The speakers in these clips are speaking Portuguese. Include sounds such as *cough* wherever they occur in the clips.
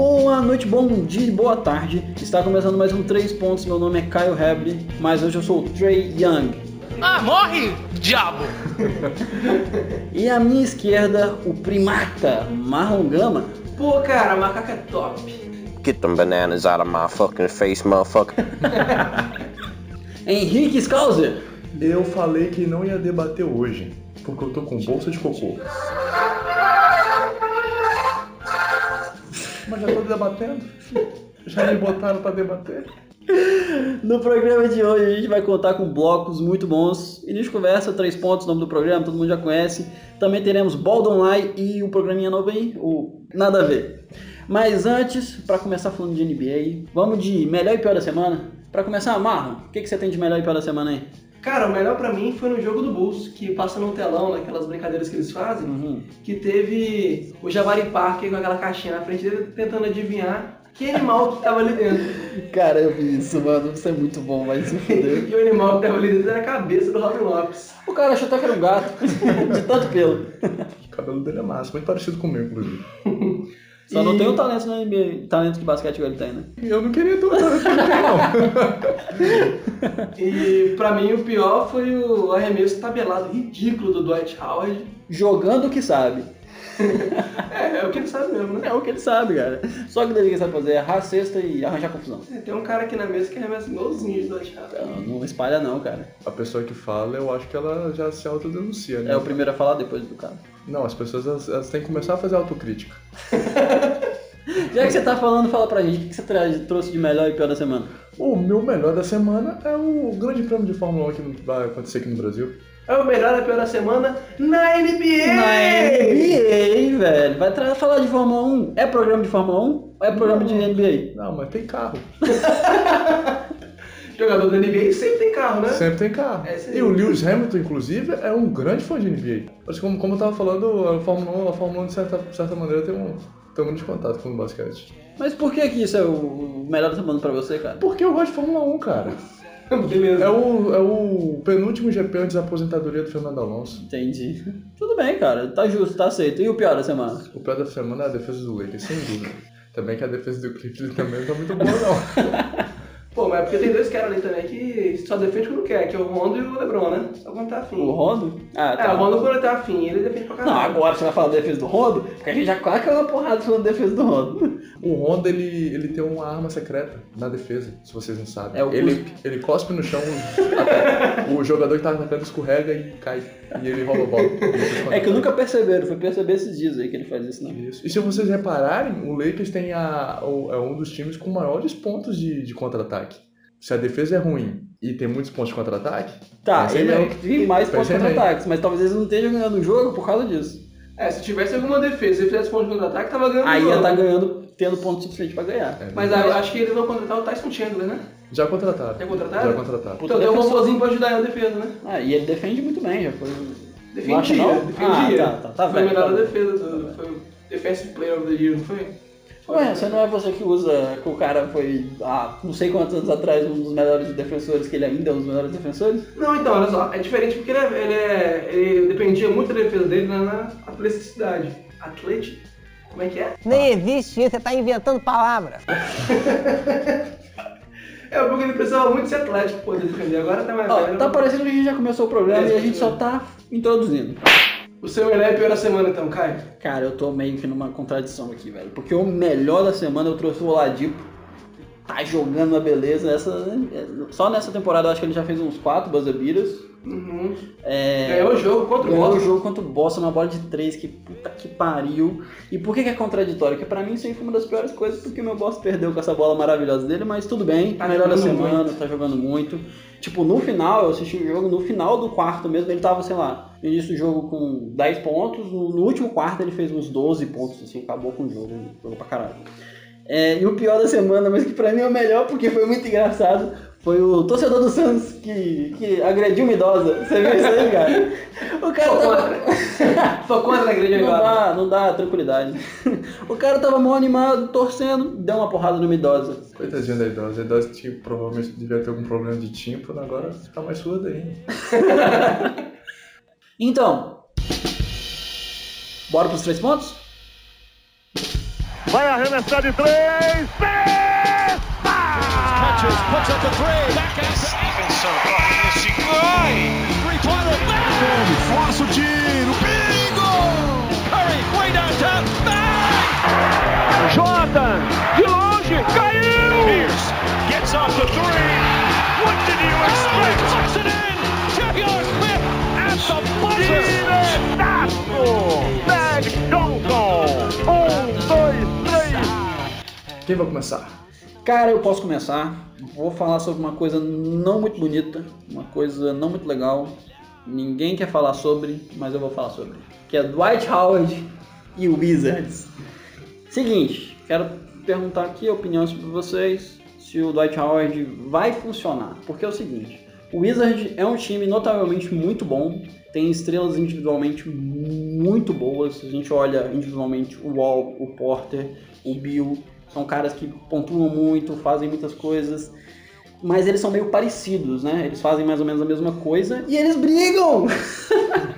Boa noite, bom dia, boa tarde. Está começando mais um 3 pontos. Meu nome é Caio Hebley, mas hoje eu sou o Trey Young. Ah, morre, diabo! E à minha esquerda, o primata Marlon Gama. Pô, cara, macaco é top. Get them bananas out of my fucking face, motherfucker. *laughs* Henrique Scouser. Eu falei que não ia debater hoje, porque eu tô com bolsa de cocô. Mas já tô debatendo. Já me botaram pra debater. No programa de hoje a gente vai contar com blocos muito bons. Início de conversa, três pontos, nome do programa, todo mundo já conhece. Também teremos Ball Online e o programinha novo aí, o Nada a Ver. Mas antes, para começar falando de NBA, vamos de melhor e pior da semana? Para começar, Marlon, o que, que você tem de melhor e pior da semana aí? Cara, o melhor pra mim foi no jogo do Bulls, que passa no telão, naquelas brincadeiras que eles fazem, Uhum. que teve o Jabari Parker com aquela caixinha na frente dele tentando adivinhar que animal que tava ali dentro. *laughs* Cara, eu vi isso, mano. Isso é muito bom, vai se. *laughs* E o animal que tava ali dentro era a cabeça do Robin Lopes. O cara achou até que era um gato, *laughs* de tanto pelo. O cabelo dele é massa, muito parecido com o meu, inclusive. Só não E- tem o talento na NBA, talento de basquete que ele tem, né? Eu não queria ter um talento não. *laughs* E pra mim o pior foi o arremesso tabelado ridículo do Dwight Howard. Jogando o que sabe. É, é o que ele sabe mesmo, né? É o que ele sabe, cara. Só que ele sabe fazer é errar a cesta e arranjar confusão. Tem um cara aqui na mesa que arremessa igualzinho de Howard. Então, não espalha não, cara. A pessoa que fala, eu acho que ela já se autodenuncia, né? É o primeiro a falar depois do cara. Não, as pessoas elas, elas têm que começar a fazer autocrítica. *laughs* Já que você tá falando, fala pra gente o que você trouxe de melhor e pior da semana. O meu melhor da semana é o grande prêmio de Fórmula 1 que vai acontecer aqui no Brasil. É o melhor e pior da semana na NBA! Na NBA, velho. Vai tra- falar de Fórmula 1. É programa de Fórmula 1 ou é programa de NBA? Não, mas tem carro. *laughs* Jogador da NBA sempre tem carro, né? Sempre tem carro. É, sim. e o Lewis Hamilton, inclusive, é um grande fã de NBA. Mas como, como eu tava falando, a Fórmula 1, a Fórmula 1 de certa, de certa maneira tem um, tem um grande contato com o basquete. Mas por que que isso é o melhor da semana pra você, cara? Porque eu gosto de Fórmula 1, cara. *laughs* Beleza. É o, é o penúltimo GP antes da aposentadoria do Fernando Alonso. Entendi. Tudo bem, cara. Tá justo, tá aceito. E o pior da semana? O pior da semana é a defesa do Lakers, sem dúvida. Também que a defesa do Clippers também não tá muito boa, não. *laughs* Pô, mas é porque tem dois caras ali também que só defende quando quer, que é o Rondo e o Lebron, né? Só quando tá afim. O Rondo? Ah, É, o Rondo quando ele tá afim, ele defende pra Não, caralho. agora você vai falar da defesa do Rondo? Porque a gente já quase caiu uma porrada falando da defesa do Rondo. O Honda, ele, ele tem uma arma secreta na defesa, se vocês não sabem. É o ele, cuspe. ele cospe no chão, o, jogador que tá atacando escorrega e cai. E ele rouba a bola. É que eu nunca perceberam, fui perceber esses dias aí que ele faz isso, né? Isso. E se vocês repararem, o Lakers tem a, o- é um dos times com maiores pontos de, de contra-ataque. Se a defesa é ruim e tem muitos pontos de contra-ataque, Tá, ele é o que tem mais pontos bem. contra-ataques, mas talvez eles não estejam ganhando o jogo por causa disso. É, se tivesse alguma defesa e ele fizesse ponto de contra-ataque, tava ganhando Aí o ia estar ganhando, tendo ponto suficiente pra ganhar. é, Mas eu acho que eles vão contratar o Tyson Chandler, né? já contrataram. Já contrataram? Já contrataram. Puta Então tem um robôzinho pra ajudar na defesa, né? Ah, e ele defende muito bem, já foi. Defendia, defendia. Ah, tá, tá, tá foi velho, melhor tá defesa, do, foi o Defensive Player of the Year, não foi? Ué, você não é você que usa que o cara foi, ah, não sei quantos anos atrás, um dos melhores defensores, que ele ainda é um dos melhores defensores? Não, então, olha só, é diferente porque ele, é- ele, é- ele dependia muito da defesa dele na, na atleticidade. Atlético? Como é que é? Nem existe isso, você tá inventando palavras. *laughs* É porque ele precisava muito ser atlético pra poder defender. Agora tá mais Ó, velho. tá parecendo que a gente já começou o programa É, e a gente só tá introduzindo. O seu melhor e pior da semana então, Caio? Cara, eu tô meio que numa contradição aqui, velho. Porque o melhor da semana eu trouxe o Oladipo. Tá jogando uma beleza. Essa, só nessa temporada eu acho que ele já fez uns 4 buzzer beaters. Uhum. É, Ganhou o jogo contra o Ganhou o Boston. jogo contra o Boston, uma bola de 3, que puta que pariu. E por que, que é contraditório? Porque pra mim isso aí foi uma das piores coisas, porque o meu Boston perdeu com essa bola maravilhosa dele, mas tudo bem, Tá melhor da semana, muito. tá jogando muito. Tipo, no final, eu assisti o jogo, no final do quarto mesmo, ele tava, sei lá, início do jogo com 10 pontos, no, no último quarto ele fez uns 12 pontos, assim, acabou com o jogo, jogou pra caralho. É, e o pior da semana, mas que pra mim é o melhor, porque foi muito engraçado, foi o torcedor do Santos que, que agrediu uma idosa. Você viu isso aí, cara? *laughs* O cara Foi tava... *laughs* contra. Foi contra a igreja Não agora. dá, não dá, tranquilidade. O cara tava mal animado, torcendo, deu uma porrada numa idosa. Coitadinha da idosa. A idosa tipo, provavelmente devia ter algum problema de tímpano, agora tá mais surda ainda. *laughs* Então, bora pros três pontos? Vai arremessar de três. Força o tiro. Perigo! Curry, way downtown. Bang! Jordan, de longe, caiu! Pierce gets off the three. What did you expect? Diretaço! Zach Johnson! Um, dois, três. Quem vai começar? Cara, eu posso começar. Vou falar sobre uma coisa não muito bonita, uma coisa não muito legal. Ninguém quer falar sobre, mas eu vou falar sobre. Que é Dwight Howard e Wizards. Seguinte, quero perguntar aqui a opinião sobre vocês se o Dwight Howard vai funcionar. Porque é o seguinte, o Wizards é um time notavelmente muito bom, tem estrelas individualmente muito boas. Se a gente olha individualmente o Wall, o Porter, o Bill, são caras que pontuam muito, fazem muitas coisas. Mas eles são meio parecidos, né? Eles fazem mais ou menos a mesma coisa e eles brigam! *laughs*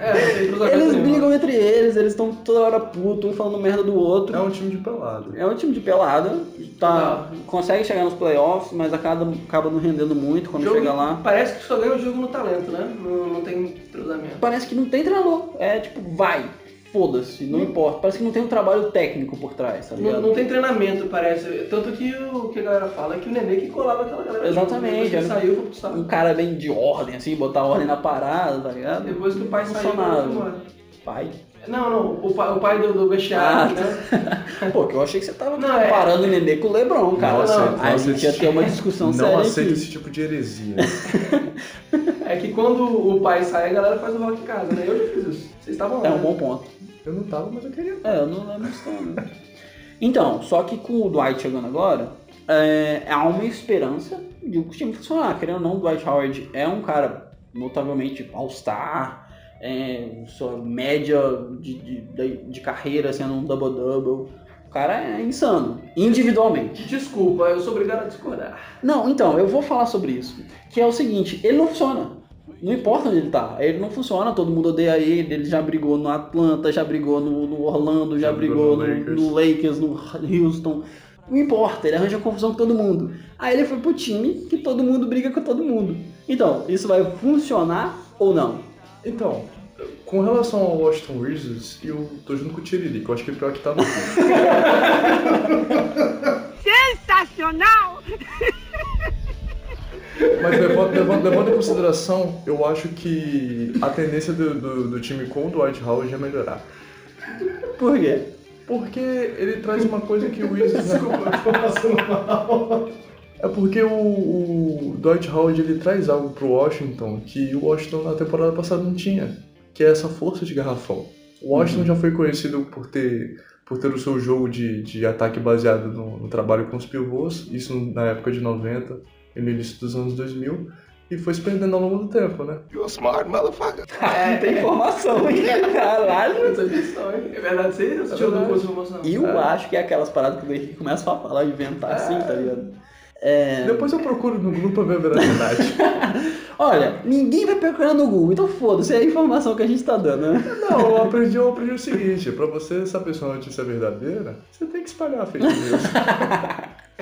É, não tem cruzamento Eles nenhum. brigam entre eles, eles estão toda hora puto, um falando merda do outro. É um time de pelado. É um time de pelada, tá, consegue chegar nos playoffs, mas acaba, acaba não rendendo muito quando Jogo- chega lá. Parece que só ganha o jogo no talento, né? Não, não tem cruzamento. Parece que não tem treinador. É tipo, vai, foda-se, não importa. Parece que não tem um trabalho técnico por trás, tá ligado? Não, não tem treinamento, parece. Tanto que o que a galera fala é que o Nenê que colava aquela galera. Exatamente, Depois que saiu, saco. Um cara bem de ordem, assim, botar ordem na parada, tá ligado? Depois que o pai saiu, embora. Pai. Não, não, o pai, o pai do, do vestiário, Ah, né? Pô, que eu achei que você tava Não, é- comparando o Nenê com o Lebron, cara. Não aceito, Aí não a aceito gente ia ter uma discussão Não séria aceito aqui. esse tipo de heresia. *laughs* É que quando o pai sai, a galera faz o rock em casa, né? Eu já fiz isso. Vocês estavam lá. É um né? bom ponto. Eu não tava, mas eu queria. É, eu não lembro disso também. Então, só que com o Dwight chegando agora, é, há uma esperança de o time funcionar. Querendo ou não, o Dwight Howard é um cara notavelmente all-star, é, sua média de, de, de, de carreira sendo um double-double. O cara é insano, individualmente. Desculpa, eu sou obrigado a discordar. Não, então, eu vou falar sobre isso. Que é o seguinte, ele não funciona. Não importa onde ele tá, ele não funciona, todo mundo odeia ele, ele já brigou no Atlanta, já brigou no, no Orlando, já, Já brigou brigou no no, no Lakers, no Houston. Não importa, ele arranja confusão com todo mundo. Aí ele foi pro time que todo mundo briga com todo mundo. Então, isso vai funcionar ou não? Então, com relação ao Washington Wizards, eu tô junto com o Tiririca. Eu acho que é pior que tá no. *laughs* Sensacional! *laughs* Mas levando, levando, levando em consideração, eu acho que a tendência do, do, do time com o Dwight Howard é melhorar. Por quê? Porque ele traz uma coisa que o Wizards... *laughs* É porque o, o Dwight Howard ele traz algo pro Washington que o Washington na temporada passada não tinha, que é essa força de garrafão. O Washington já foi conhecido por ter, por ter o seu jogo de, de ataque baseado no, no trabalho com os pivôs, isso na época de 90 e no início dos anos 2000, e foi se perdendo ao longo do tempo, né? Ah, *laughs* não tem informação, hein? *laughs* Caralho. Não hein? É verdade, você assistiu do curso de emoção? Eu acho que é aquelas paradas que o Henrique começa a falar, inventar assim, tá ligado? É... Depois eu procuro no Google pra ver a veracidade. *laughs* Olha, ninguém vai procurar no Google, então foda-se, é a informação que a gente tá dando, né? Não, eu aprendi, eu aprendi o seguinte, pra você saber se uma notícia é verdadeira, você tem que espalhar a fake news.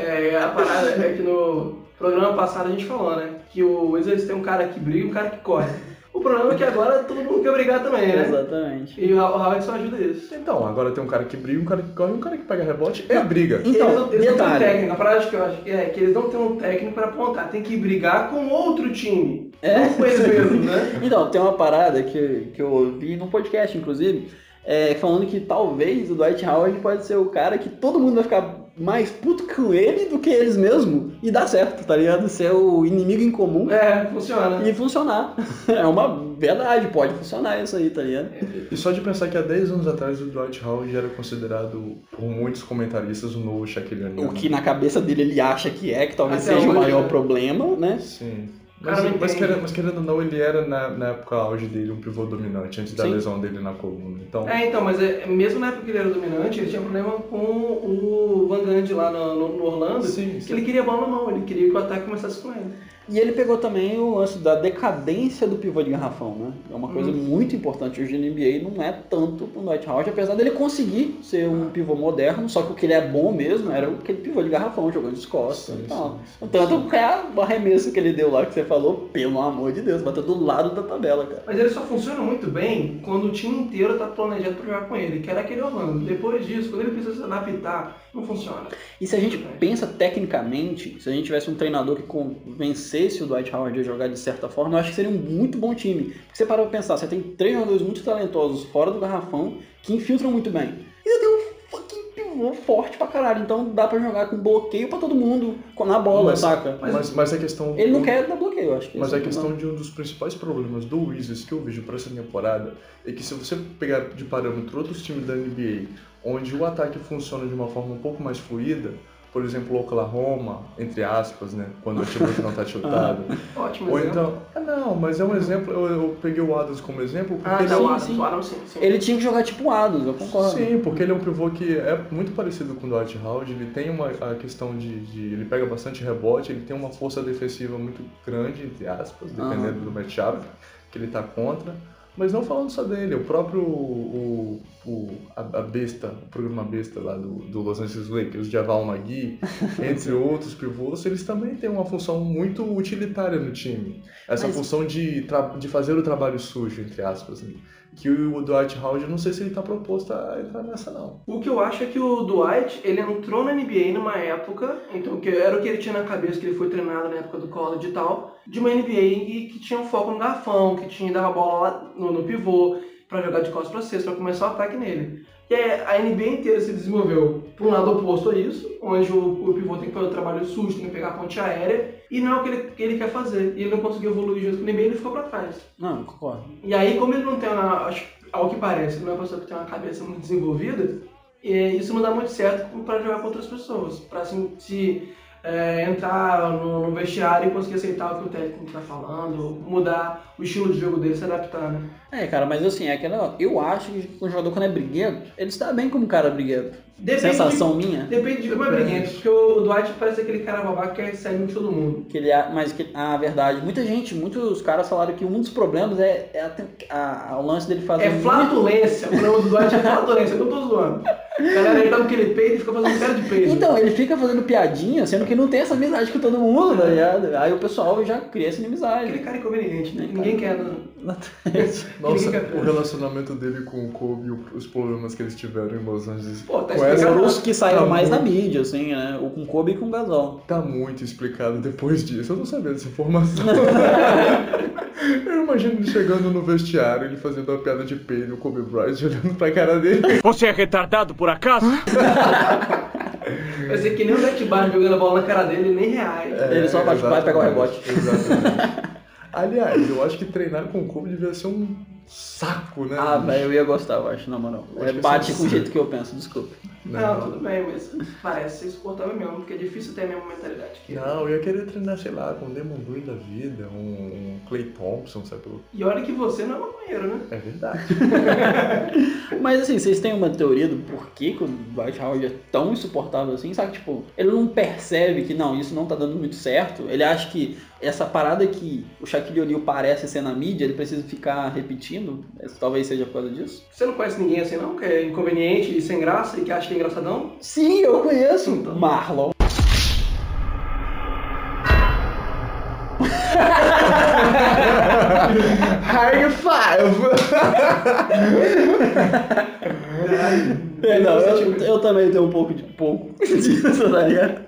É, a parada é que no programa passado a gente falou, né? Que o Wizards tem um cara que briga e um cara que corre. O problema é que agora todo mundo quer brigar também, né? Exatamente. E o Howard só ajuda isso. Então, agora tem um cara que briga, um cara que corre, um cara que pega rebote e briga. Então, eles não, eles não têm um técnico. A parada que eu acho que é que eles não têm um técnico pra apontar. Tem que brigar com outro time. É? Não com eles mesmos, né? *laughs* Então, tem uma parada que, que eu ouvi num podcast, inclusive, é, falando que talvez o Dwight Howard pode ser o cara que todo mundo vai ficar mais puto com ele do que eles mesmos e dar certo, tá ligado? Ser o inimigo em comum É, funciona. e funcionar. *laughs* É uma verdade, pode funcionar isso aí, tá ligado? E só de pensar que há 10 anos atrás o Dwight Howard era considerado por muitos comentaristas o novo Shaquille O'Neal. O que na cabeça dele ele acha que é, que talvez Até seja o hoje, maior né? problema, né? Sim. Cara, Mas, mas, querendo, mas querendo ou não, ele era na, na época auge dele um pivô dominante, antes da Sim. lesão dele na coluna. Então, É, então, mas é, mesmo na época que ele era dominante, ele tinha problema com o Van Gundy lá no, no- no Orlando, Sim, que ele queria a bola na mão, ele queria que o ataque começasse com ele. E ele pegou também o lance da decadência do pivô de garrafão, né? É uma coisa muito importante hoje na NBA, não é tanto pro Dwight Howard, apesar dele conseguir ser um pivô moderno, só que o que ele é bom mesmo era aquele pivô de garrafão, jogando de costas e tal. Tanto que é o arremesso que ele deu lá, que você falou, pelo amor de Deus, bateu do lado da tabela, cara. Mas ele só funciona muito bem quando o time inteiro tá planejado pra jogar com ele, que era aquele Orlando. Depois disso, quando ele precisa se adaptar, não funciona. E se a gente pensa tecnicamente, se a gente tivesse um treinador que convencesse o Dwight Howard a jogar de certa forma, eu acho que seria um muito bom time. Porque você para pra pensar, você tem três jogadores muito talentosos fora do garrafão que infiltram muito bem. E você tem um fucking pivô forte pra caralho, então dá pra jogar com bloqueio pra todo mundo na bola, Mas- saca? Mas, mas a questão. Ele não quer dar bloqueio, eu acho. que Mas esse é a questão problema. de um dos principais problemas do Wizards que eu vejo para essa temporada é que se você pegar de parâmetro outros times da NBA, onde o ataque funciona de uma forma um pouco mais fluida, por exemplo, o Oklahoma, entre aspas, né, quando o time não tá chutado. *laughs* Ótimo Ou exemplo. então, ah, não, mas é um exemplo, eu, eu peguei o Adams como exemplo porque Ah, ele é o um- Adams, sim. o Adams sim, sim. Ele tinha que jogar tipo o Adams, eu concordo. Sim, porque ele é um pivô que é muito parecido com o Dwight Howard, ele tem uma a questão de, de- ele pega bastante rebote, ele tem uma força defensiva muito grande, entre aspas, dependendo do matchup que ele tá contra. Mas não falando só dele, o próprio o, o- a, besta, o programa besta lá do, do Los Angeles Lakers, o Javal McGee, entre outros pivôs, eles também têm uma função muito utilitária no time. Essa Mas- função de, de fazer o trabalho sujo, entre aspas. né? Que o Dwight Howard, eu não sei se ele tá proposto a entrar nessa, não. O que eu acho é que o Dwight, ele entrou na NBA numa época, então que era o que ele tinha na cabeça, que ele foi treinado na época do college e tal, de uma NBA que tinha um foco no garfão, que tinha dava bola lá no, no pivô pra jogar de costas pra cesta, pra começar o ataque nele. E aí, a NBA inteira se desenvolveu para um lado oposto a isso, onde o, o pivô tem que fazer o trabalho sujo, tem que pegar a ponte aérea, e não é o que ele, que ele quer fazer. E ele não conseguiu evoluir junto com o NBA, ele ficou pra trás. Não, concordo. E aí, como ele não tem uma, acho, ao que parece, não é uma pessoa que tem uma cabeça muito desenvolvida, e isso não dá muito certo para jogar com outras pessoas, para assim, se é, entrar no, no vestiário e conseguir aceitar o que o técnico está falando, mudar o estilo de jogo dele, se adaptar, né? É, cara, mas assim, é aquela. Eu acho que o jogador quando é briguento, ele está bem como cara briguento. Depende Sensação minha. Depende de como é briguento, porque o Dwight parece aquele cara babaca que quer sair de todo mundo. Que ele, é- mas que a verdade, muita gente, muitos caras falaram que um dos problemas é, é a- a- a- o lance dele fazer. É muito- flatulência, o problema do Dwight é flatulência, eu não tô zoando. A galera ele dá aquele peito e fica fazendo cara de peito. Então, ele fica fazendo piadinha, sendo que não tem essa amizade com todo mundo, tá ligado? Aí o pessoal já cria essa Aquele inimizade. cara inconveniente, né? *laughs* Ninguém quer. Não. Nossa, o relacionamento dele com o Kobe e os problemas que eles tiveram em Los Angeles. Pô, tá com essa- explicado. Foram os que saíram Tá mais na muito- mídia, assim, né? O com Kobe e com o Gasol. Tá muito explicado depois disso. Eu não sabia dessa informação. *laughs* Eu imagino ele chegando no vestiário, ele fazendo uma piada de peido, o Kobe Bryant olhando pra cara dele. Você é retardado por acaso? Vai ser que nem o Zach Barnes jogando a bola na cara dele, nem reais. Ele só bate- vai pegar o rebote. Exatamente. Aliás, eu acho que treinar com o Kobe devia ser um saco, né? Ah, velho, eu ia gostar, eu acho, na moral. É, bate com o jeito que eu penso, desculpa. Não, tudo bem, mas parece ser insuportável mesmo, porque é difícil ter a mesma mentalidade que ele. Não, eu ia querer treinar, sei lá, com o Demon Green da vida, um, um Clay Thompson, sabe? E olha que você não é maconheiro, né? É verdade. *laughs* Mas assim, vocês têm uma teoria do porquê que o Dwight Howard é tão insuportável assim? Sabe, tipo, ele não percebe que não, isso não tá dando muito certo. Ele acha que essa parada que o Shaquille O'Neal parece ser na mídia, ele precisa ficar repetindo. Talvez seja por causa disso. Você não conhece ninguém assim não, que é inconveniente e sem graça e que acha que é engraçadão? Sim, eu conheço. Marlon. *laughs* High five! É, não, eu, eu também tenho um pouco de pouco *laughs* disso, tá ligado?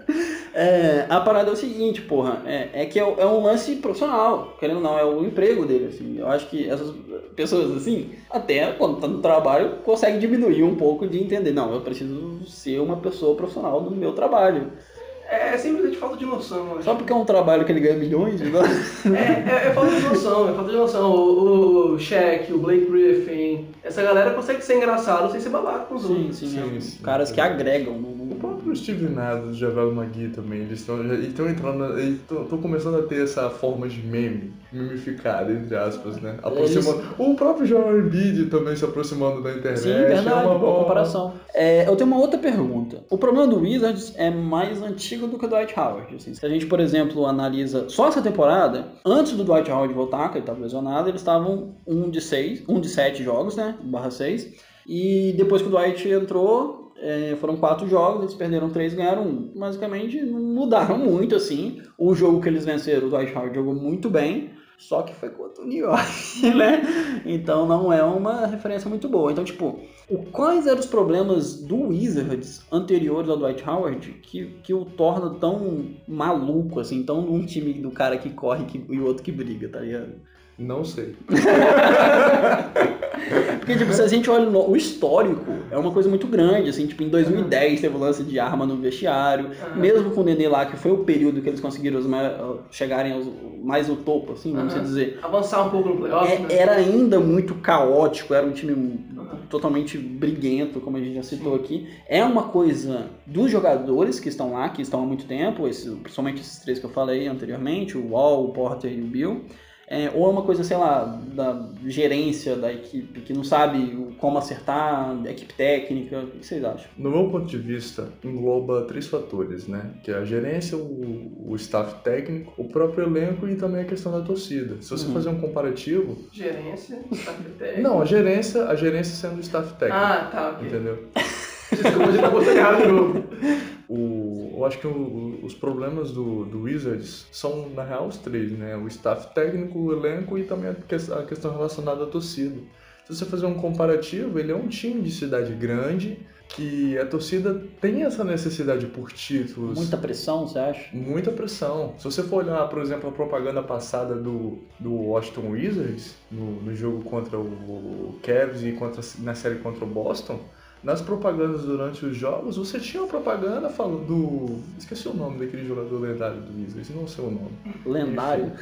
É, a parada é o seguinte, porra, é, é que é, é um lance profissional, querendo ou não, é o emprego dele, assim. Eu acho que essas pessoas, assim, até quando tá no trabalho, conseguem diminuir um pouco de entender, não, eu preciso ser uma pessoa profissional no meu trabalho. É simplesmente falta de noção, eu acho. Só porque é um trabalho que ele ganha milhões de dólares. *laughs* É, é, é falta de noção, é falta de noção. O, o Shaq, o Blake Griffin, essa galera consegue ser engraçado sem ser babaca com os Sim, outros. sim, Sim, é, sim. caras que agregam. O próprio Steve Nash, o Javel Magui também, eles estão entrando, estão começando a ter essa forma de meme, mimificada, entre aspas, né? Aproximando. O próprio Joel Embiid também se aproximando da internet. Sim, verdade, é uma boa comparação. É, eu tenho uma outra pergunta. O problema do Wizards é mais antigo do que o Dwight Howard. assim. Se a gente, por exemplo, analisa só essa temporada, antes do Dwight Howard voltar, que ele estava lesionado, eles estavam um de seis, um de sete jogos, né? Barra seis. E depois que o Dwight entrou, é, foram quatro jogos, eles perderam três, ganharam um. Basicamente, não mudaram muito, assim. O jogo que eles venceram, o Dwight Howard jogou muito bem, só que foi contra o New York, *laughs* né? Então não é uma referência muito boa. Então, tipo, quais eram os problemas do Wizards anteriores ao Dwight Howard que, que o torna tão maluco, assim, tão um time do cara que corre que, e o outro que briga, tá ligado? Não sei. *laughs* Porque, tipo, se a gente olha no- o histórico, é uma coisa muito grande, assim, tipo, em 2010 teve o lance de arma no vestiário, mesmo com o Nenê lá, que foi o período que eles conseguiram os mai- chegarem aos- mais no topo, assim, vamos Aham. dizer. Avançar um pouco no playoff, É- né? era ainda muito caótico, era um time totalmente briguento, como a gente já citou aqui. É uma coisa dos jogadores que estão lá, que estão há muito tempo, esses- principalmente esses três que eu falei anteriormente, o Wall, o Porter e o Bill. É, ou é uma coisa, sei lá, da gerência da equipe, que não sabe como acertar, da equipe técnica, o que vocês acham? No meu ponto de vista, engloba três fatores, né? Que é a gerência, o, o staff técnico, o próprio elenco e também a questão da torcida. Se você Uhum. fazer um comparativo... Gerência, staff técnico. Não, a gerência, a gerência sendo o staff técnico. Ah, tá, ok. Entendeu? *laughs* Desculpa, já botei errado de novo. O, eu acho que o- os problemas do, do Wizards são, na real, os três, né? O staff técnico, o elenco e também a, que- a questão relacionada à torcida. Se você fazer um comparativo, ele é um time de cidade grande que a torcida tem essa necessidade por títulos. Muita pressão, você acha? Muita pressão. Se você for olhar, por exemplo, a propaganda passada do, do Washington Wizards, no, no jogo contra o Cavs e contra, na série contra o Boston, nas propagandas durante os jogos, você tinha uma propaganda falando do... Esqueci o nome daquele jogador lendário do Wizards, não sei o nome. Lendário.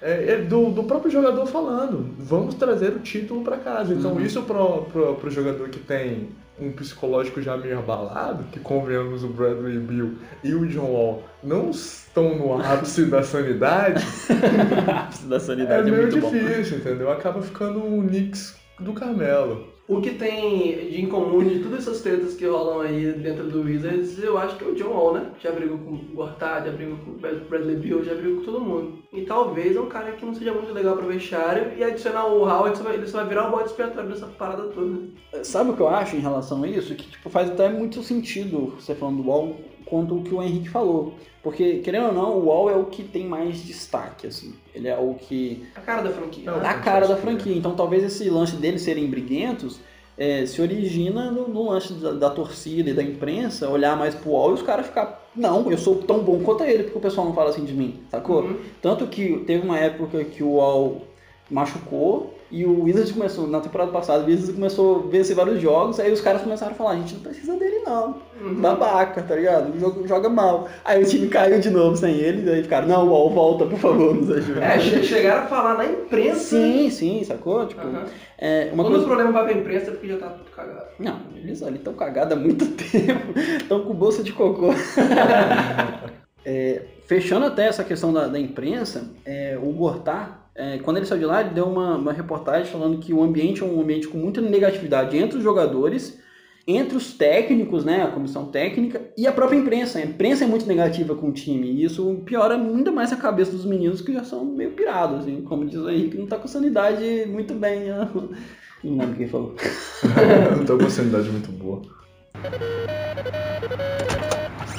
É, é do, do próprio jogador falando, vamos trazer o título para casa. Então isso pro, pro, pro jogador que tem um psicológico já meio abalado, que convenhamos o Bradley Bill e o John Wall não estão no ápice da sanidade, *laughs* da é sanidade é, meio muito bom. difícil, entendeu? Acaba ficando o Knicks do Carmelo. O que tem de incomum de todas essas tretas que rolam aí dentro do Wizards, eu acho que é o John Wall, né? Já brigou com o Gortat, já brigou com o Bradley Beal, já brigou com todo mundo. E talvez é um cara que não seja muito legal pro vestiário e adicionar o Howard, ele só vai virar o bode expiatório dessa parada toda. Sabe o que eu acho em relação a isso? Que tipo, faz até muito sentido você falando do Wall quanto o que o Henrique falou. Porque, querendo ou não, o Wall é o que tem mais destaque, assim. Ele é o que. A cara da franquia. Não, a cara da franquia. Então talvez esse lance deles serem briguentos é, se origina no, no lance da, da torcida e da imprensa olhar mais pro Wall e os caras ficar. Não, eu sou tão bom quanto ele, porque o pessoal não fala assim de mim, sacou? Uhum. Tanto que teve uma época que o Wall machucou e o Wizards começou, na temporada passada, o Wizards começou a vencer vários jogos, aí os caras começaram a falar, a gente não precisa dele não, Uhum. babaca, tá ligado? Joga, joga mal. Aí o time caiu de novo sem ele, aí ficaram, não, Wall, volta, por favor, nos ajuda. É, che- chegaram a falar na imprensa. Sim, sim, sacou? Tipo, Aham. é, uma Quando coisa... o problema vai pra imprensa é porque já tá tudo cagado. Não, eles ali estão cagados há muito *laughs* tempo, estão com bolsa de cocô. *laughs* É, fechando até essa questão da, da imprensa, é, o Gortat, é, quando ele saiu de lá, ele deu uma, uma reportagem falando que o ambiente é um ambiente com muita negatividade entre os jogadores, entre os técnicos, né, a comissão técnica e a própria imprensa. A imprensa é muito negativa com o time e isso piora ainda mais a cabeça dos meninos que já são meio pirados, assim, como diz o Henrique, não tá com sanidade muito bem. né? Não lembro quem falou. *laughs* não tô com sanidade muito boa.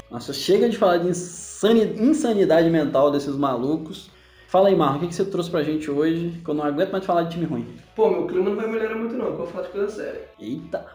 Nossa, chega de falar de insani- insanidade mental desses malucos. Fala aí, Marlon, o que, que você trouxe pra gente hoje? Que eu não aguento mais falar de time ruim. Pô, meu clima não vai melhorar muito não, que eu vou falar de coisa séria. Eita!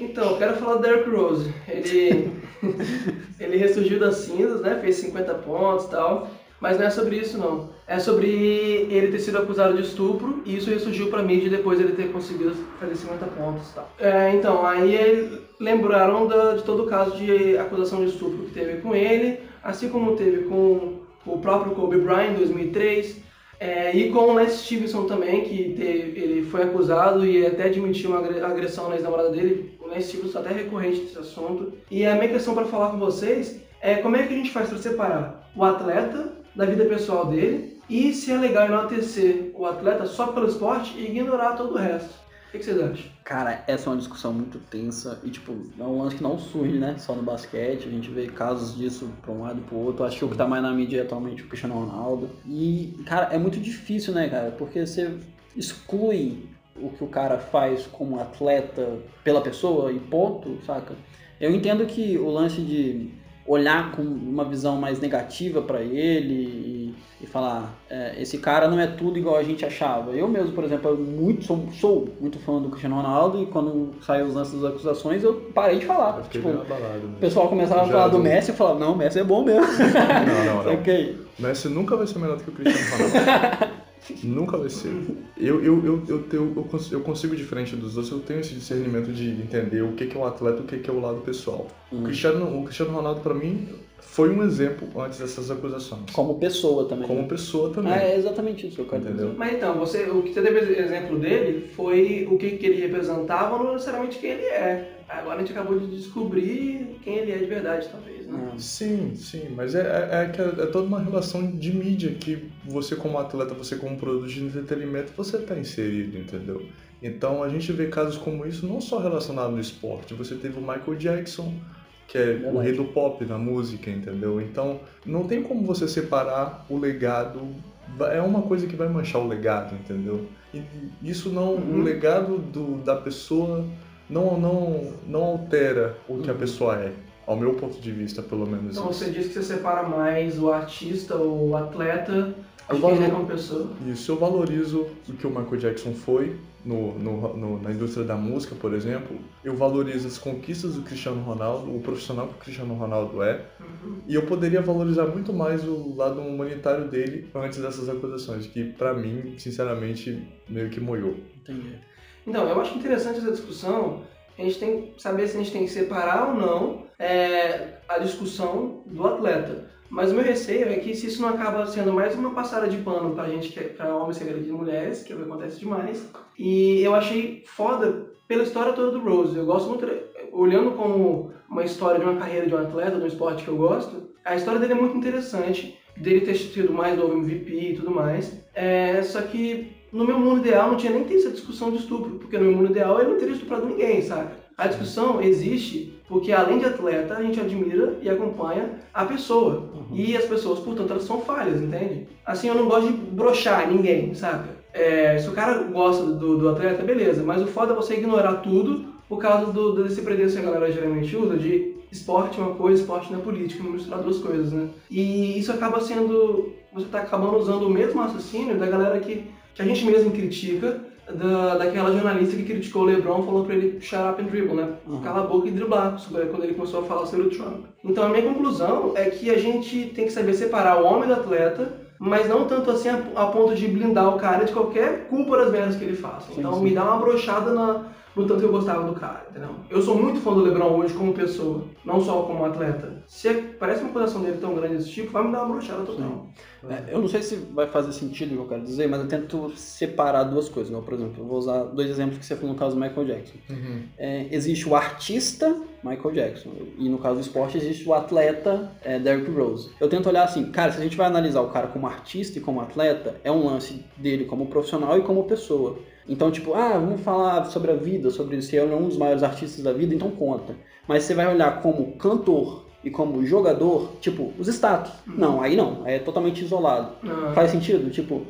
Então, eu quero falar do Derrick Rose. Ele, *laughs* ele ressurgiu das cinzas, né? Fez 50 pontos e tal. Mas não é sobre isso, não. É sobre ele ter sido acusado de estupro e isso ressurgiu pra mídia depois ele ter conseguido fazer 50 pontos e tal. É, então, aí lembraram da- de todo o caso de acusação de estupro que teve com ele, assim como teve com o próprio Kobe Bryant em 2003. É, e com o Lance Stevenson também, que ele foi acusado e até admitiu uma agre- agressão na ex-namorada dele. O? Esse tipo até recorrente desse assunto. E a minha questão para falar com vocês é como é que a gente faz para separar o atleta da vida pessoal dele e se é legal enaltecer o atleta só pelo esporte e ignorar todo o resto. Que, que vocês acham? Cara, essa é uma discussão muito tensa e, tipo, é um lance que não surge, né? Só no basquete, a gente vê casos disso pra um lado e pro outro. Acho que o que tá mais na mídia é atualmente o Cristiano Ronaldo. E, cara, é muito difícil, né, cara? Porque você exclui o que o cara faz como atleta pela pessoa e ponto, saca? Eu entendo que o lance de olhar com uma visão mais negativa pra ele e, falar é, esse cara não é tudo igual a gente achava. Eu mesmo, por exemplo, eu muito, sou, sou muito fã do Cristiano Ronaldo e quando saiu os lances das acusações eu parei de falar. Tipo, abalado. o pessoal começava a falar do Messi e falava, não, o Messi é bom mesmo. *laughs* Não, não, não. *laughs* ok. Messi nunca vai ser melhor do que o Cristiano Ronaldo. *laughs* nunca vai ser. Eu, eu, eu, eu, eu, eu consigo, diferente dos outros, eu tenho esse discernimento de entender o que que é o atleta e o que que é o lado pessoal. O, Cristiano, o Cristiano Ronaldo, pra mim, foi um exemplo antes dessas acusações. Como pessoa também. Como pessoa também. Ah, é exatamente isso que eu quero Entendeu? dizer. Mas então, você, o que você teve exemplo dele foi o que, que ele representava, não necessariamente quem ele é. Agora a gente acabou de descobrir quem ele é de verdade, talvez, né? Ah. Sim, sim, mas é, é, é que é, é toda uma relação de mídia que você como atleta, você como produto de entretenimento, você está inserido, entendeu? Então a gente vê casos como isso não só relacionado no esporte, você teve o Michael Jackson, que é o rei do pop na música, entendeu? Então não tem como você separar o legado, é uma coisa que vai manchar o legado, entendeu? E isso não, Uhum. o legado do, da pessoa não, não, não altera o que a Uhum. pessoa é. Ao meu ponto de vista, pelo menos. Então isso. você diz que você separa mais o artista ou o atleta Eu de gosto- quem é como pessoa. Isso, eu valorizo o que o Michael Jackson foi no, no- no- na indústria da música, por exemplo. Eu valorizo as conquistas do Cristiano Ronaldo, o profissional que o Cristiano Ronaldo é. E eu poderia valorizar muito mais o lado humanitário dele antes dessas acusações, que pra mim, sinceramente, meio que moiou. Entendi. Então, eu acho interessante essa discussão. A gente tem que saber se a gente tem que separar ou não é, a discussão do atleta. Mas o meu receio é que se isso não acaba sendo mais uma passada de pano pra gente, é- pra homens que agredem mulheres, que é que acontece demais. E eu achei foda pela história toda do Rose. Eu gosto muito, olhando como uma história de uma carreira de um atleta, de um esporte que eu gosto, a história dele é muito interessante. Dele ter sido mais novo MVP e tudo mais. É, só que no meu mundo ideal não tinha nem ter essa discussão de estupro, porque no meu mundo ideal ele não teria estuprado ninguém, sabe? A discussão existe porque além de atleta, a gente admira e acompanha a pessoa. E as pessoas, portanto, elas são falhas, entende? Assim, eu não gosto de brochar ninguém, sabe? É, se o cara gosta do, do atleta, beleza, mas o foda é você ignorar tudo por causa do, desse pretexto que a galera geralmente usa de esporte é uma coisa, esporte não é política, misturar duas coisas, né? E isso acaba sendo. Você tá acabando usando o mesmo raciocínio da galera que, que a gente mesmo critica, da, daquela jornalista que criticou o LeBron, falou pra ele shut up and dribble, né? Uhum. Cala a boca e driblar, quando ele começou a falar sobre o Trump. Então a minha conclusão é que a gente tem que saber separar o homem do atleta, mas não tanto assim a, a ponto de blindar o cara de qualquer culpa das merdas que ele faça. Sim, então sim. me dá uma brochada na, no tanto que eu gostava do cara, entendeu? Eu sou muito fã do LeBron hoje como pessoa, não só como atleta. Se parece uma acusação dele tão grande desse tipo, vai me dar uma brochada total. É, eu não sei se vai fazer sentido o que eu quero dizer, mas eu tento separar duas coisas. Igual, por exemplo, eu vou usar dois exemplos que você falou no caso do Michael Jackson. É, existe o artista Michael Jackson, e no caso do esporte existe o atleta é, Derrick Rose. Eu tento olhar assim, cara, se a gente vai analisar o cara como artista e como atleta, é um lance dele como profissional e como pessoa. Então, tipo, ah, vamos falar sobre a vida, sobre se ele é um dos maiores artistas da vida, então conta. Mas você vai olhar como cantor e como jogador, tipo, os status. Não, aí não, aí é totalmente isolado. Ah, Faz sentido? Tipo,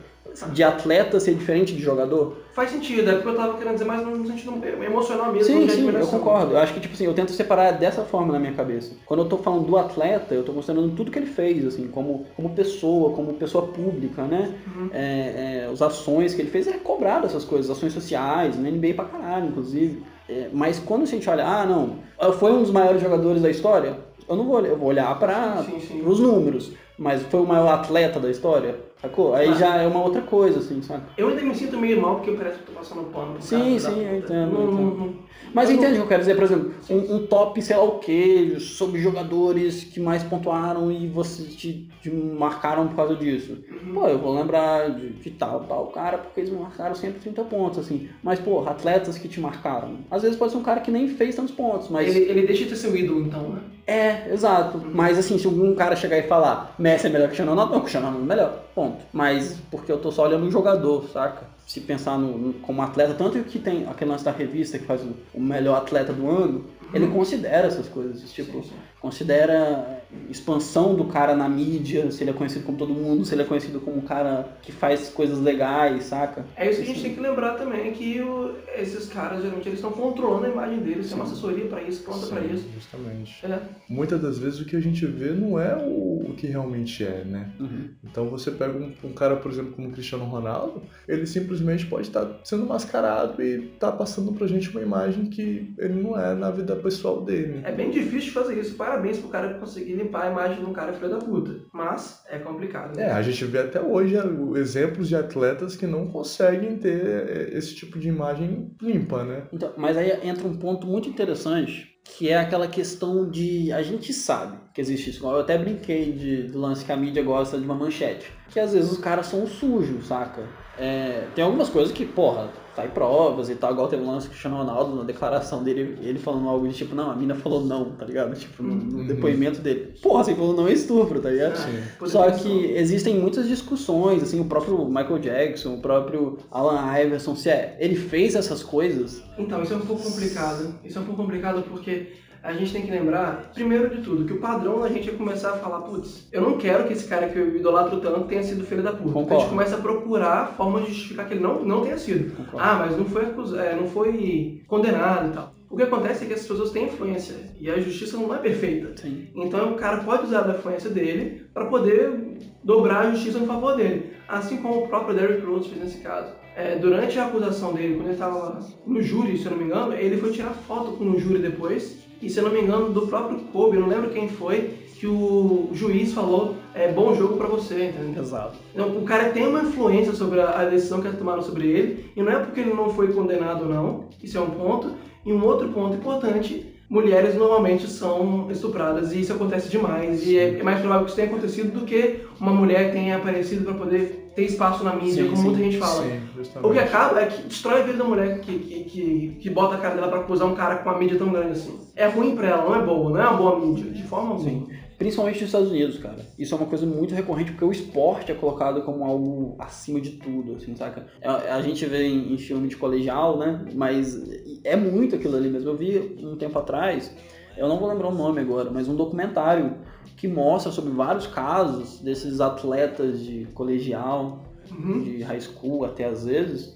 de atleta ser diferente de jogador? faz sentido, é porque eu tava querendo dizer mais no sentido emocional mesmo. Sim, sim, eu concordo. Eu acho que, tipo assim, eu tento separar dessa forma na minha cabeça. Quando eu tô falando do atleta, eu tô considerando tudo que ele fez, assim, como, como pessoa, como pessoa pública, né? Uhum. É, é, as ações que ele fez, é cobrado essas coisas, ações sociais, na NBA pra caralho, inclusive. É, mas quando a gente olha, ah, não, foi um dos maiores jogadores da história, eu não vou olhar, eu vou olhar para os números. Mas foi o maior atleta da história? Sacou? Aí Ah. já é uma outra coisa, assim, sabe? Eu ainda me sinto meio mal porque parece que eu tô passando pano. Sim, sim, eu entendo, Não- eu não- entendo. não- Mas eu entende o que eu quero dizer? Por exemplo, um, um top, sei lá o que, sobre jogadores que mais pontuaram e você te, te marcaram por causa disso. Uhum. Pô, eu vou lembrar de, de tal, tal cara, porque eles me marcaram sempre 30 pontos, assim. Mas, pô, atletas que te marcaram. Às vezes pode ser um cara que nem fez tantos pontos, mas. Ele, ele deixa de ter seu ídolo, então, né? É, exato. Mas assim, se um cara chegar e falar Messi é melhor que Cristiano Ronaldo, não, Cristiano Ronaldo é melhor. Ponto. Mas porque eu tô só olhando o jogador, saca? Se pensar no, no- como atleta, tanto que tem aquele lance da revista que faz o, o melhor atleta do ano, ele considera essas coisas, tipo, considera expansão do cara na mídia, se ele é conhecido como todo mundo, se ele é conhecido como um cara que faz coisas legais, saca? É isso que a gente tem que lembrar também, que o- esses caras, geralmente, eles estão controlando a imagem deles, tem uma assessoria pra isso, pronta pra Sim, isso. Justamente. É. Muitas das vezes o que a gente vê não é o, o que realmente é, né? Uhum. Então você pega um, um cara, por exemplo, como o Cristiano Ronaldo, ele simplesmente pode estar sendo mascarado e tá passando pra gente uma imagem que ele não é na vida pessoal dele. É bem difícil fazer isso, parabéns pro cara conseguir limpar a imagem de um cara filho da puta. Mas é complicado. É, a gente vê até hoje é, exemplos de atletas que não conseguem ter é, esse tipo de imagem limpa, né? Então, mas aí entra um ponto muito interessante, que é aquela questão de. A gente sabe que existe isso. Eu até brinquei de, do lance que a mídia gosta de uma manchete. Que às vezes os caras são sujos, saca? É, tem algumas coisas que, porra, tá aí provas e tal. Igual teve um lance o Cristiano Ronaldo, na declaração dele, ele falando algo de tipo, não, a mina falou não, tá ligado? Tipo, no, no Uhum. depoimento dele. Porra, você falou não é estupro, tá ligado? Só que existem muitas discussões, assim, o próprio Michael Jackson, o próprio Alan Iverson, se é, ele fez essas coisas, Então, isso é um pouco complicado. Isso é um pouco complicado porque a gente tem que lembrar, primeiro de tudo, que o padrão da gente é começar a falar, putz, eu não quero que esse cara que eu idolatro tanto tenha sido filho da puta. Então, a Concordo. gente começa a procurar formas de justificar que ele não, não tenha sido. Concordo. Ah, mas não foi, acus- é, não foi condenado e tal. O que acontece é que essas pessoas têm influência e a justiça não é perfeita. Sim. Então o cara pode usar da influência dele para poder dobrar a justiça em favor dele. Assim como o próprio Derrick Rose fez nesse caso. É, durante a acusação dele, quando ele estava no júri, se eu não me engano, ele foi tirar foto com o júri depois. E se eu não me engano, do próprio Kobe, eu não lembro quem foi, que o juiz falou: é bom jogo para você, entendeu? Exato. Então, o cara tem uma influência sobre a a decisão que tomaram sobre ele, e não é porque ele não foi condenado ou não, isso é um ponto. E um outro ponto importante, mulheres normalmente são estupradas, e isso acontece demais, e é é mais provável que isso tenha acontecido do que uma mulher tenha aparecido para poder ter espaço na mídia, Sim, como sim, muita gente fala. Sim, O que acaba é que destrói a vida da mulher que, que, que, que bota a cara dela pra acusar um cara com uma mídia tão grande assim. É ruim pra ela, não é boa, não é uma boa mídia, de forma alguma. Principalmente nos Estados Unidos, cara. Isso é uma coisa muito recorrente porque o esporte é colocado como algo acima de tudo, assim, saca? A, a gente vê em, em filme de colegial, né? Mas é muito aquilo ali mesmo. Eu vi um tempo atrás, eu não vou lembrar o nome agora, mas um documentário que mostra sobre vários casos desses atletas de colegial, Uhum. de high school até às vezes,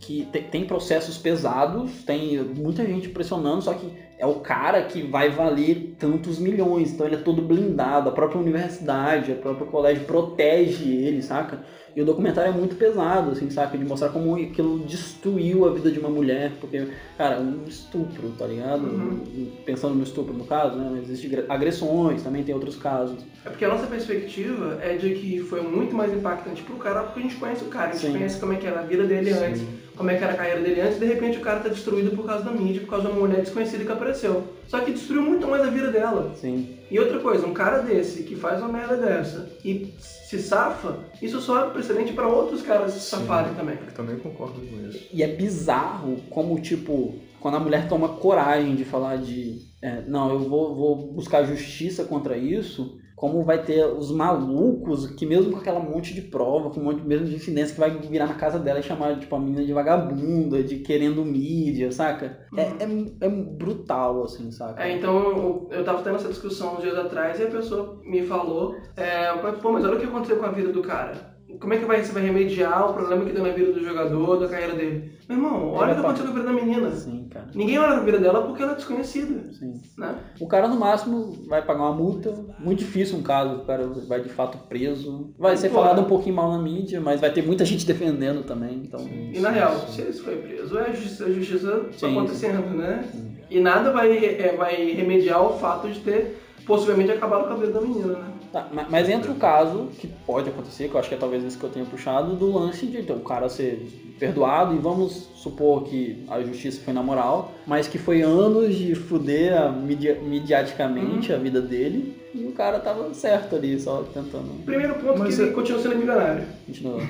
que te- tem processos pesados, tem muita gente pressionando, só que é o cara que vai valer tantos milhões, então ele é todo blindado, a própria universidade, o próprio colégio protege ele, saca? E o documentário é muito pesado, assim, saca? De mostrar como aquilo destruiu a vida de uma mulher, porque, cara, é um estupro, tá ligado? Uhum. Pensando no estupro no caso, né? Mas Existem agressões, também tem outros casos. É porque a nossa perspectiva é de que foi muito mais impactante pro cara porque a gente conhece o cara, a gente Sim. conhece como é que era a vida dele Sim. antes, como é que era a carreira dele antes, e de repente o cara tá destruído por causa da mídia, por causa de uma mulher desconhecida que apareceu. Só que destruiu muito mais a vida dela. Sim. E outra coisa, um cara desse que faz uma merda dessa e se safa, isso só é precedente pra outros caras se safarem também. Eu também concordo com isso. E é bizarro como, tipo, quando a mulher toma coragem de falar de é, não, eu vou, vou buscar justiça contra isso, como vai ter os malucos que mesmo com aquela monte de prova, com um monte mesmo de incidência que vai virar na casa dela e chamar tipo, a menina de vagabunda, de querendo mídia, saca? É, é, é brutal, assim, saca? É, então eu tava tendo essa discussão uns dias atrás e a pessoa me falou, é, pô, mas olha o que aconteceu com a vida do cara. Como é que vai, você vai remediar o problema que deu na vida do jogador, da carreira dele? Meu irmão, olha o que aconteceu com a vida da menina. Sim, cara. Ninguém olha pra vida dela porque ela é desconhecida, Sim. né? O cara, no máximo, vai pagar uma multa. Muito difícil um caso, o cara vai de fato preso. Vai ser falado um pouquinho mal na mídia, mas vai ter muita gente *laughs* defendendo também. Então, E na real, se ele foi preso, é a justiça, a justiça Sim, acontecendo, né? E nada vai, é, vai remediar o fato de ter possivelmente acabar o cabelo da menina, né? Tá, ma- mas entra o caso, que pode acontecer, que eu acho que é talvez esse que eu tenha puxado, do lance de então, o cara ser perdoado, e vamos supor que a justiça foi na moral, mas que foi anos de fuder a media- mediaticamente a vida dele, e o cara tava certo ali, só tentando Primeiro ponto Mas que ele é- continua sendo milionário. continuar.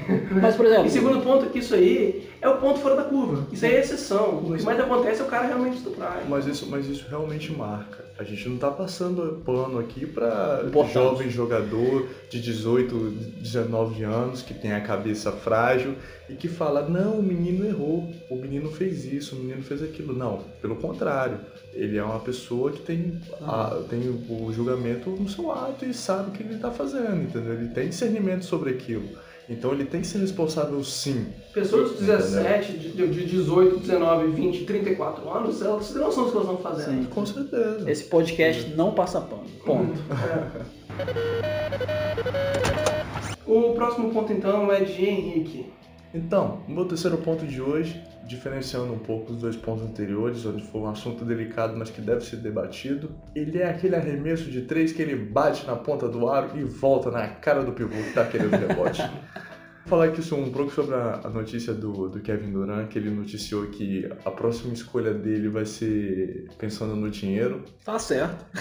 Mas, por exemplo, E segundo ponto é que isso aí é o ponto fora da curva. Isso aí é exceção. O que mais acontece é o cara realmente estuprar. Mas isso, mas isso realmente marca. A gente não tá passando pano aqui Importante. jovem jogador de 18, 19 anos que tem a cabeça frágil e que fala: não, o menino errou, o menino fez isso, o menino fez aquilo. Não, pelo contrário. Ele é uma pessoa que tem, a- tem o julgamento no seu ato e sabe o que ele tá fazendo, entendeu? Ele tem discernimento sobre aquilo. Então ele tem que ser responsável sim. Pessoas de 17, de, de 18, 19, 20, 34 anos, elas têm noção do que elas estão fazendo. Sim. Com certeza. esse podcast não passa pano. Ponto. *laughs* O próximo ponto então é de Henrique. Então, o meu terceiro ponto de hoje, diferenciando um pouco os dois pontos anteriores, onde foi um assunto delicado, mas que deve ser debatido, ele é aquele arremesso de três que ele bate na ponta do aro e volta na cara do pivô que tá querendo rebote. *laughs* Falar aqui um pouco sobre a, a notícia do, do Kevin Durant, que ele noticiou que a próxima escolha dele vai ser pensando no dinheiro. Tá certo. *laughs*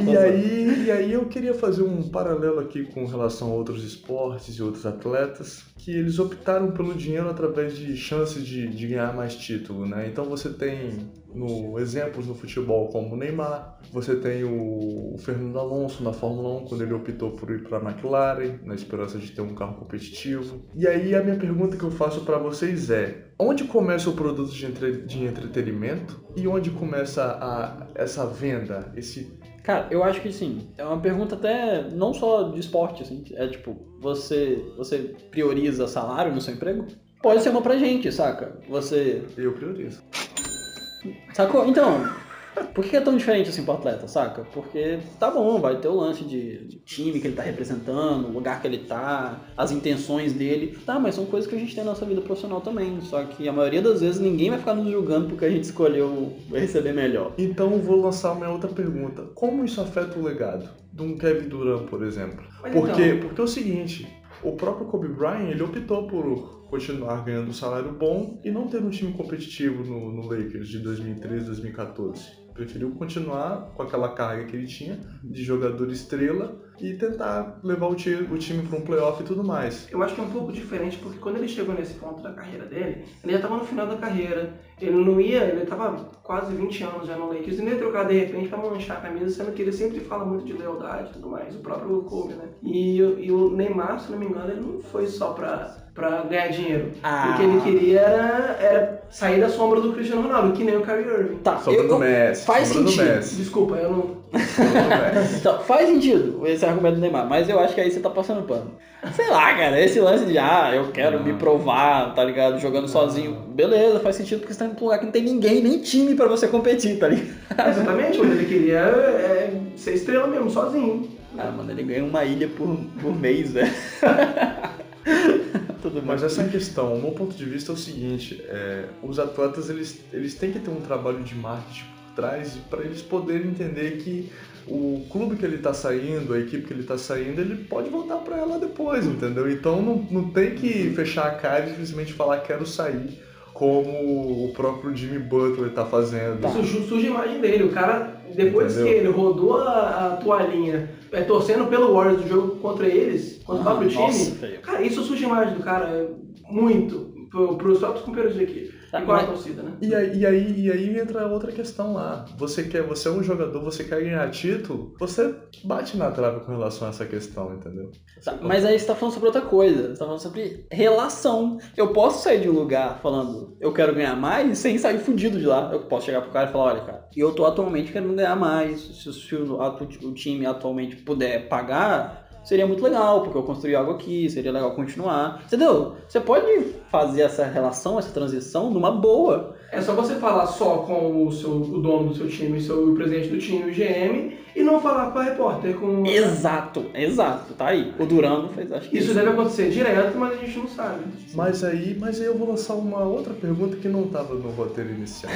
E aí, e aí eu queria fazer um paralelo aqui com relação a outros esportes e outros atletas, que eles optaram pelo dinheiro através de chances de, de ganhar mais título, né? Então você tem no, exemplos no futebol como o Neymar, você tem o, o Fernando Alonso na Fórmula 1, quando ele optou por ir para a McLaren, na esperança de ter um carro competitivo. E aí a minha pergunta que eu faço para vocês é, onde começa o produto de, entre, de entretenimento e onde começa a, essa venda, esse Cara, eu acho que sim. É uma pergunta até não só de esporte, assim. É tipo, você, você prioriza salário no seu emprego? Pode ser uma pra gente, saca? Você. Eu priorizo. Sacou? Então, por que é tão diferente assim pro atleta, saca? Porque tá bom, vai ter o lance de, de time que ele tá representando, o lugar que ele tá, as intenções dele. Tá, mas são coisas que a gente tem na nossa vida profissional também. Só que a maioria das vezes ninguém vai ficar nos julgando porque a gente escolheu receber melhor. Então vou lançar uma outra pergunta. Como isso afeta o legado de um Kevin Durant, por exemplo? Mas Porque, então- porque é o seguinte, o próprio Kobe Bryant, ele optou por continuar ganhando um salário bom e não ter um time competitivo no, no Lakers de 2013, 2014. Preferiu continuar com aquela carga que ele tinha de jogador estrela e tentar levar o, ti- o time para um playoff e tudo mais. Eu acho que é um pouco diferente, porque quando ele chegou nesse ponto da carreira dele, ele já estava no final da carreira. Ele não ia, ele estava quase 20 anos já no Lakers, e ia trocar de repente para manchar a camisa, sendo que ele sempre fala muito de lealdade e tudo mais, o próprio Kobe, né? E, e o Neymar, se não me engano, ele não foi só pra, pra ganhar dinheiro. Ah. O que ele queria era, era sair da sombra do Cristiano Ronaldo, que nem o Kyrie Irving. Tá, Sombra eu- do Messi, faz sombra do sentido. Messi. Desculpa, eu não. *laughs* Então, faz sentido esse argumento do Neymar, mas eu acho que aí você tá passando pano. Sei lá, cara, esse lance de, ah, eu quero me provar, tá ligado? Jogando sozinho. Beleza, faz sentido porque você tá indo pra um lugar que não tem ninguém, nem time pra você competir, tá ligado? Exatamente, mas ele queria é, ser estrela mesmo, sozinho. Ah, mano, ele ganha uma ilha por, por mês, velho. *laughs* *laughs* Mas essa questão, o meu ponto de vista é o seguinte, é, os atletas eles, eles têm que ter um trabalho de marketing por trás para eles poderem entender que o clube que ele está saindo, a equipe que ele está saindo, ele pode voltar para ela depois, entendeu? Então não, não tem que fechar a cara e simplesmente falar quero sair, como o próprio Jimmy Butler está fazendo. Isso surge a imagem dele. O cara, depois Entendeu? que ele rodou a, a toalhinha, é, torcendo pelo Warriors do jogo contra eles, contra o Ah, próprio time, nossa, feio. cara, isso surge a imagem do cara é, muito pro, pros próprios companheiros de equipe. Tá, e com a torcida, né? E aí, e, aí, e aí entra outra questão lá. Você quer, você é um jogador, você quer ganhar título, você bate na trave com relação a essa questão, entendeu? Tá, mas aí você tá falando sobre outra coisa. Você tá falando sobre relação. Eu posso sair de um lugar falando eu quero ganhar mais sem sair fudido de lá. Eu posso chegar pro cara e falar, olha, cara, eu tô atualmente querendo ganhar mais. Se, se o, o time atualmente puder pagar, seria muito legal, porque eu construí algo aqui, seria legal continuar. Entendeu? Você pode fazer essa relação, essa transição numa boa. É só você falar só com o, seu, o dono do seu time, o, seu, o presidente do time, o GM, e não falar com a repórter. Com... Exato, exato, tá aí. O Durano fez, acho que Isso deve acontecer direto, mas a gente não sabe. Mas aí, mas aí eu vou lançar uma outra pergunta que não estava no roteiro inicial.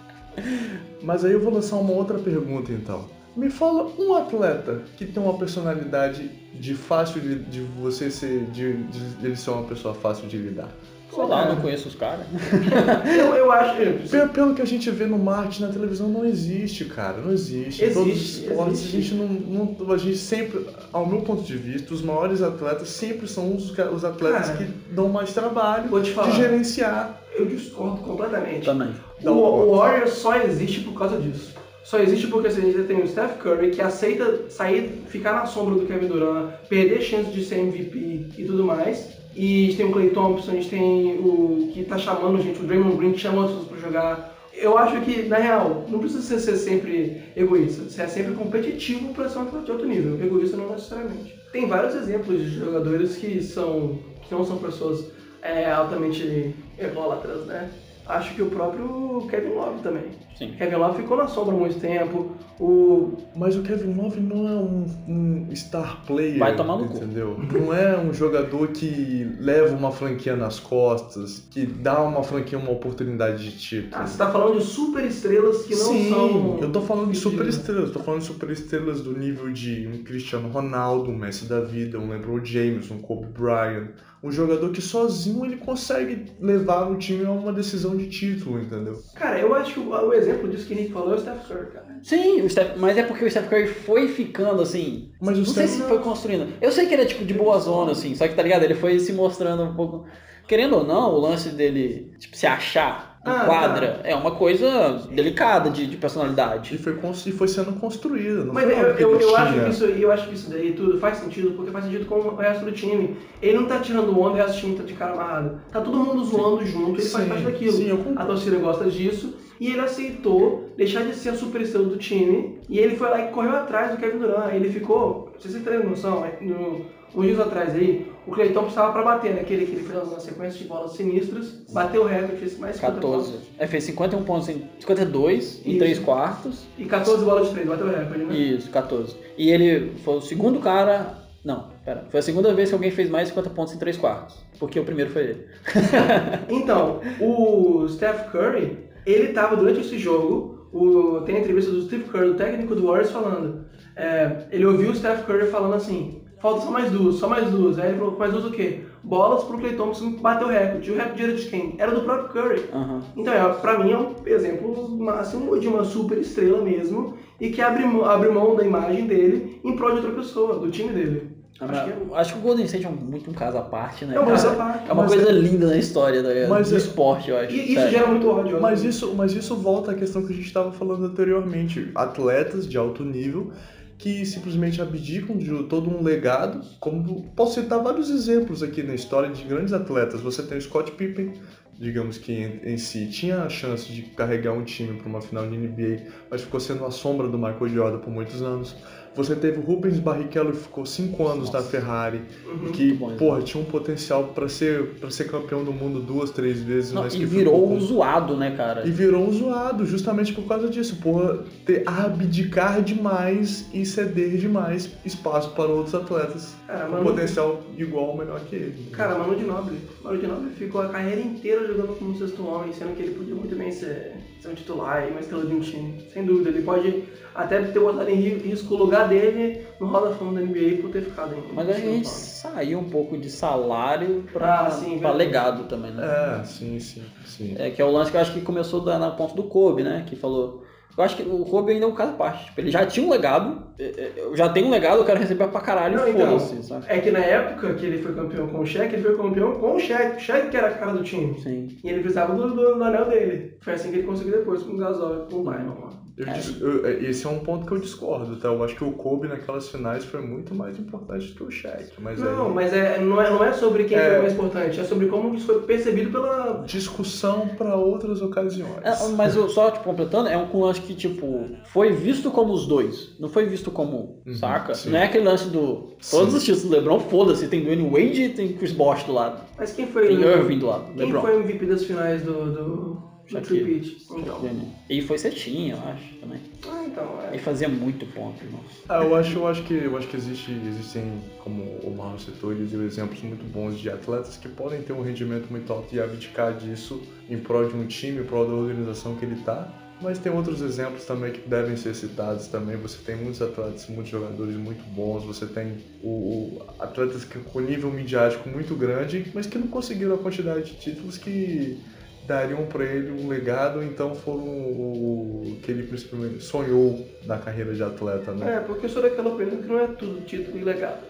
*laughs* mas aí eu vou lançar uma outra pergunta então. Me fala um atleta que tem uma personalidade de fácil de, de você ser. De, de ele ser uma pessoa fácil de lidar. Sei lá, não conheço os caras. *laughs* Eu, eu acho. Pelo, pelo que a gente vê no marketing na televisão, não existe, cara. Não existe. Em todos os Existe, esportes, existe. a gente não, não- A gente sempre, ao meu ponto de vista, os maiores atletas sempre são os, os atletas Cara, que dão mais trabalho vou te falar. de gerenciar. Eu discordo completamente. Também. O, o Warriors só existe por causa disso. Só existe porque assim, a gente tem o Steph Curry que aceita sair, ficar na sombra do Kevin Durant, perder chance de ser MVP e tudo mais. E a gente tem o Clay Thompson, a gente tem o que tá chamando gente, o Draymond Green que chama as pessoas pra jogar. Eu acho que, na real, não precisa ser, ser sempre egoísta. Você é sempre competitivo pra ser um atleta de alto nível. Egoísta não necessariamente. Tem vários exemplos de jogadores que são que não são pessoas é, altamente ególatras, né? Acho que o próprio Kevin Love também. Sim. Kevin Love ficou na sombra há muito tempo. O Mas o Kevin Love não é um, um star player. Vai tomar no cu. entendeu? Não é um jogador que leva uma franquia nas costas, que dá uma franquia uma oportunidade de título. ah, você tá falando de super estrelas que não Sim, são. eu tô falando de super estrelas, tô falando de super estrelas do nível de um Cristiano Ronaldo, um Messi da vida, um LeBron James, um Kobe Bryant, um jogador que sozinho ele consegue levar o time a uma decisão de título, entendeu? Cara, eu acho que o, o exemplo disso que o Nick falou é o Steph Curry, cara. Sim, o Steph, mas é porque o Steph Curry foi ficando assim. Mas o não sei Steph se foi construindo. Eu sei que ele é tipo de boa zona, assim, só que tá ligado? Ele foi se mostrando um pouco. Querendo ou não, o lance dele, tipo, se achar em Ah, quadra é uma coisa delicada de, de E personalidade. foi, cons- e foi sendo construída, não Mas foi eu, eu, eu acho que isso, eu acho que isso daí tudo faz sentido, porque faz sentido com o resto do time. Ele não tá tirando onda e o resto do time tá de cara amarrado. Tá todo mundo zoando junto, ele faz Sim, parte daquilo. sim, eu concordo. a torcida gosta disso. E ele aceitou deixar de ser a super estrela do time. E ele foi lá e correu atrás do Kevin Durant. Ele ficou, se vocês terem noção, no, uns dias atrás aí, o Clay Thompson estava pra bater naquele que ele fez uma sequência de bolas sinistras, bateu o recorde, fez mais 50 14. pontos. É, fez 51 pontos em 52 em Isso. 3 quartos. E 14 bolas de 3, bateu o recorde, né? Isso, 14. E ele foi o segundo cara. Não, pera. Foi a segunda vez que alguém fez mais de 50 pontos em 3 quartos. Porque o primeiro foi ele. *laughs* Então, o Steph Curry, ele tava durante esse jogo, o- tem a entrevista do Steve Curry, o técnico do Warriors, falando. é, ele ouviu o Steph Curry falando assim, falta só mais duas, só mais duas. Aí ele falou, mais duas o quê? Bolas pro Clay Thompson bater o recorde. O recorde era de quem? Era do próprio Curry. Aham. Então, é, pra mim, é um exemplo máximo de uma super estrela mesmo e que abre, abre mão da imagem dele em prol de outra pessoa, do time dele. Acho que Acho que o Golden State é um- muito um caso à parte, né? É um cara? caso à parte, É uma coisa é- linda na história da, Mas do é- esporte, eu acho. E isso sério. gera muito ódio. Mas óbvio. isso, mas isso volta à questão que a gente estava falando anteriormente. Atletas de alto nível que simplesmente abdicam de todo um legado. Como posso citar vários exemplos aqui na história de grandes atletas. Você tem o Scott Pippen, digamos que em, em si tinha a chance de carregar um time para uma final de NBA, mas ficou sendo a sombra do Michael Jordan por muitos anos. Você teve o Rubens Barrichello que ficou cinco anos na Ferrari, Uhum. que bom, porra, tinha um potencial para ser para ser campeão do mundo duas, três vezes, Não, mas e que virou ficou um zoado, né, cara? e virou um zoado, justamente por causa disso, por ter abdicar demais e ceder demais espaço para outros atletas Cara, com Manu, potencial igual ou melhor que ele. cara, Manu de Nobre. Manu de Nobre ficou a carreira inteira jogando como sexto homem, sendo que ele podia muito bem ser, ser um titular e uma estrela de um time. Sem dúvida, ele pode até ter botado em ri- risco o lugar dele no Hall da Fama da NBA por ter ficado em Mas a gente saiu um pouco de salário pra, Ah, sim, pra verdade. legado também, né? É, sim, sim, sim. É, que é o lance que eu acho que começou da- na ponta do Kobe, né? Que falou. Eu acho que o Kobe ainda é um caso à parte. Tipo, ele já tinha um legado, é, é, eu já tenho um legado, eu quero receber pra caralho, Não, então, sabe? É que na época que ele foi campeão com o Shaq, ele foi campeão com o Shaq. O Shaq que era a cara do time. Sim. E ele precisava do, do, do anel dele. Foi assim que ele conseguiu depois com o Gasol e com o Lyman lá. Eu dis- eu- esse é um ponto que eu discordo, tá? Eu acho que o Kobe naquelas finais foi muito mais importante do que o Shaq. Mas Não, aí, mas é, não, é, não é sobre quem É. foi mais importante, é sobre como isso foi percebido pela. discussão para outras ocasiões. É, mas eu só, tipo, completando, é um lance que, tipo, foi visto como os dois. Não foi visto como, Uhum, saca? sim. Não é aquele lance do. Todos Sim. os títulos do LeBron, foda-se, tem Dwayne Wade e tem Chris Bosh do lado. Mas quem foi. Tem o- Irving do lado, Quem LeBron. foi o MVP das finais do. do, Tripit? Então. E foi Cetinha, eu acho, também. Ah, então. É. fazia muito ponto, irmão. Ah, eu acho, eu acho que, eu acho que existe, existem, como o Marlon citou, ele deu exemplos muito bons de atletas que podem ter um rendimento muito alto e abdicar disso em prol de um time, em prol da organização que ele tá. Mas tem outros exemplos também que devem ser citados também. Você tem muitos atletas, muitos jogadores muito bons. Você tem o, o- atletas que, com nível midiático muito grande, mas que não conseguiram a quantidade de títulos que dariam para ele um legado. Então foram o que ele principalmente sonhou na carreira de atleta, né? É, porque eu sou daquela opinião que não é tudo título e legado.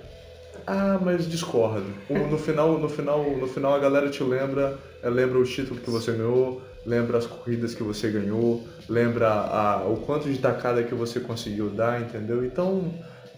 Ah, mas discordo. No final, no final, no final a galera te lembra, eh, lembra o título que você ganhou, lembra as corridas que você ganhou, lembra a- o quanto de tacada que você conseguiu dar, entendeu? Então,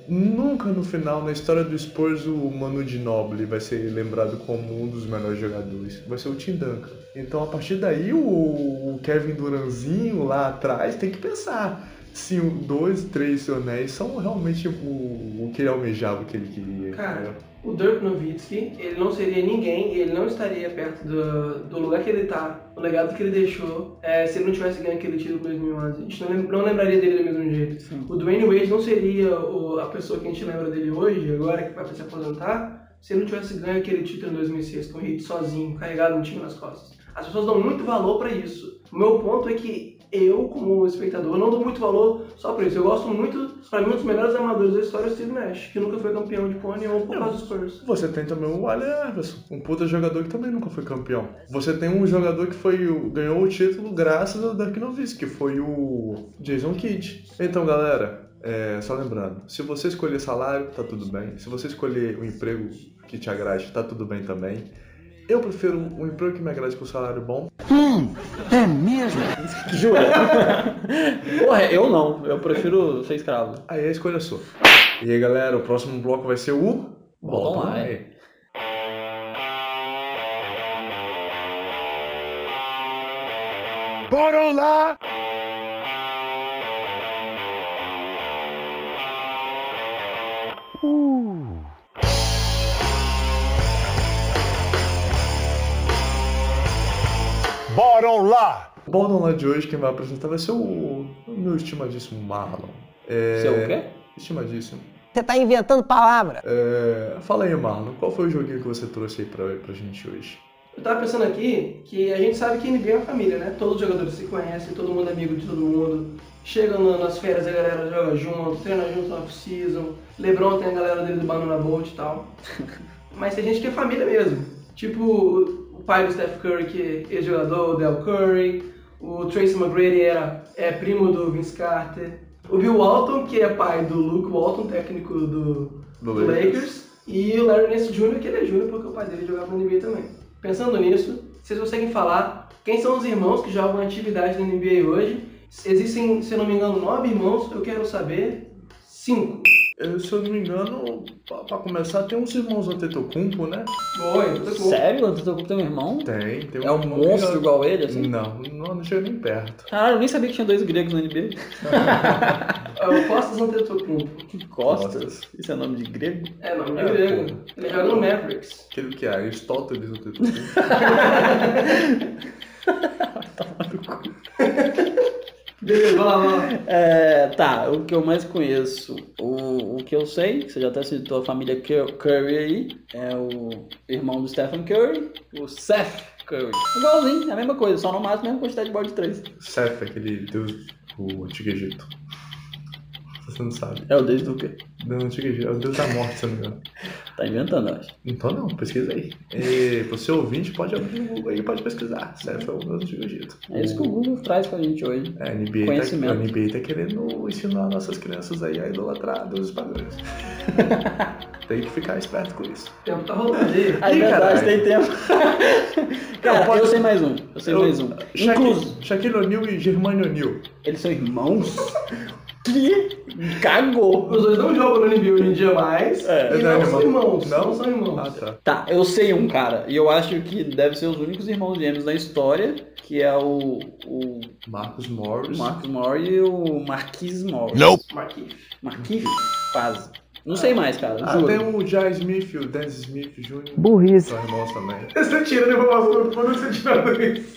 nunca no final, na história do Spurs, o Manu Ginobili vai ser lembrado como um dos melhores jogadores. Vai ser o Tim Duncan. Então, a partir daí, o, Kevin Duranzinho lá atrás tem que pensar se dois, três anéis são realmente o, o que ele almejava, o que ele queria. Cara? O Dirk Nowitzki, ele não seria ninguém e ele não estaria perto do, do lugar que ele tá, o legado que ele deixou, é, se ele não tivesse ganho aquele título em 2011. A gente não, lem- não lembraria dele do mesmo jeito. O Dwayne Wade não seria o- a pessoa que a gente lembra dele hoje, agora que vai se aposentar, se ele não tivesse ganho aquele título em 2006 com o Heat sozinho, carregado um time nas costas. As pessoas dão muito valor pra isso. O meu ponto é que eu, como espectador, não dou muito valor só pra isso. Eu gosto muito, pra mim, um dos melhores amadores da história é o Steve Nash, que nunca foi campeão de pônei ou por causa dos Spurs. Você tem também o Allen Iverson, um puta jogador que também nunca foi campeão. Você tem um jogador que foi o- ganhou o título graças ao Dirk Nowitzki, que foi o Jason Kidd. Então, galera, é, só lembrando, se você escolher salário, tá tudo bem. Se você escolher um emprego que te agrade, tá tudo bem também. Eu prefiro um emprego que me agrade com salário bom. *laughs* Jura? Porra, eu não. Eu prefiro ser escravo. Aí a escolha é sua. E aí, galera, o próximo bloco vai ser o... Bora lá! Bora lá! O Bottom Line de hoje, quem vai apresentar vai ser o, o meu estimadíssimo Marlon. É... Seu o quê? Estimadíssimo. Você tá inventando palavra. É, Fala aí, Marlon, qual foi o joguinho que você trouxe aí pra, pra gente hoje? Eu tava pensando aqui que a gente sabe que NBA é uma família, né? Todos os jogadores se conhecem, todo mundo é amigo de todo mundo. Chega na- nas férias, a galera joga junto, treina junto na off-season. LeBron tem a galera dele do Banana Boat e tal. *laughs* Mas tem gente que é família mesmo. Tipo pai do Steph Curry, que é ex-jogador, o Del Curry. O Tracy McGrady era, é primo do Vince Carter. O Bill Walton, que é pai do Luke Walton, técnico do, Do do Lakers. Lakers. E o Larry Nance Jr., que ele é Júnior porque o pai dele jogava na NBA também. Pensando nisso, vocês conseguem falar quem são os irmãos que jogam atividade na NBA hoje? Existem, se não me engano, nove irmãos, eu quero saber cinco. Eu, se eu não me engano, pra, pra começar, tem uns irmãos Antetokounmpo, né? Oi, bom? Sério? O Antetokounmpo tem um irmão? Tem, tem É um irmão monstro que- igual ele, assim? Não, não, não chega nem perto. Caralho, eu nem sabia que tinha dois gregos no NBA. *laughs* É o Costas Antetokounmpo. Costas? Costas. Isso é nome de grego? É, nome de É, grego. pô. Ele joga no Mavericks. Aquele que é Aristóteles Antetokounmpo. Vai vai lá. É, tá, o que eu mais conheço, o, o que eu sei, que você já até citou a família Cur- Curry aí, é o irmão do Stephen Curry, o Seth Curry. Igualzinho, é a mesma coisa, só no máximo a mesma quantidade de bola de três. Seth, aquele deus do Antigo Egito. Você não sabe. É o deus do quê? Do Antigo Egito. É o deus da morte, se eu não me engano. Tá inventando, eu acho. Então não, pesquisa aí. E você ouvinte pode abrir o Google aí pode pesquisar. Seth é o deus do Antigo Egito. É isso que o Google traz pra gente hoje. É, a NBA, tá, Conhecimento. a NBA tá querendo ensinar nossas crianças aí a idolatrar deuses pagãos. *laughs* Tem que ficar esperto com isso. O tempo tá rolando aí. É verdade, caralho. tem tempo. *laughs* Cara, Eu posso- eu sei mais um. Eu sei mais um. Incluso, Shaquille O'Neal e Germano O'Neal. eles são irmãos? *laughs* Que cagou. Os dois não jogam no NBA hoje em dia mais. É, e não é não são irmão. irmãos. Não? Não são irmãos. Ah, tá. Tá, eu sei um cara, e eu acho que deve ser os únicos irmãos gêmeos da história, que é o, o Marcos Morris. Marcos Maury e o Marquis Maury. Marquinhos. Marquis? Quase. Não sei mais, cara, Ah, tem o Jai Smith e o Dan Smith Jr. Burrice. São irmãos também. *laughs* Você tira a informação quando você tirando isso.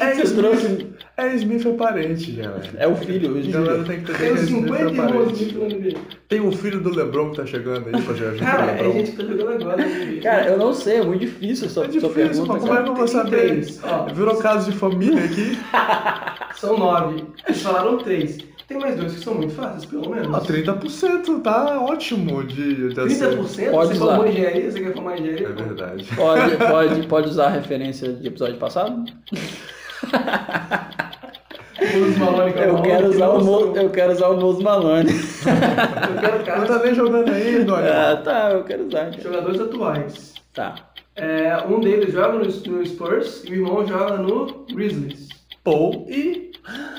É Você trouxe... É, Smith é parente, galera. É o filho, o A galera Júlio. tem que entender Tem que Smith 50 é irmãos. Smith na NBA. Tem o filho do Lebron que tá chegando aí pra jogar Cara, é Lebron. gente que tá jogando agora. Cara, eu não sei, é muito difícil essa É sua difícil, pergunta, mas como é que eu vou Tem saber? três, ó. Virou caso de família aqui. *laughs* São nove. Eles falaram três. Tem mais dois que são muito fáceis, pelo menos. Ah, 30% tá ótimo de, de acerto. 30%? Pode você usar. formou engenharia? Você quer formar engenharia? É verdade. Pode, *laughs* pode, pode usar a referência de episódio passado? *laughs* Os Malone com a Eu quero que usar o, Mo, eu quero usar o Mose Malone. *laughs* Eu quero Não caras, tá nem jogando aí, Dória. Ah, tá, eu quero usar. cara. jogadores atuais. Tá. É, um deles joga no, no Spurs e o irmão joga no Grizzlies. Paul e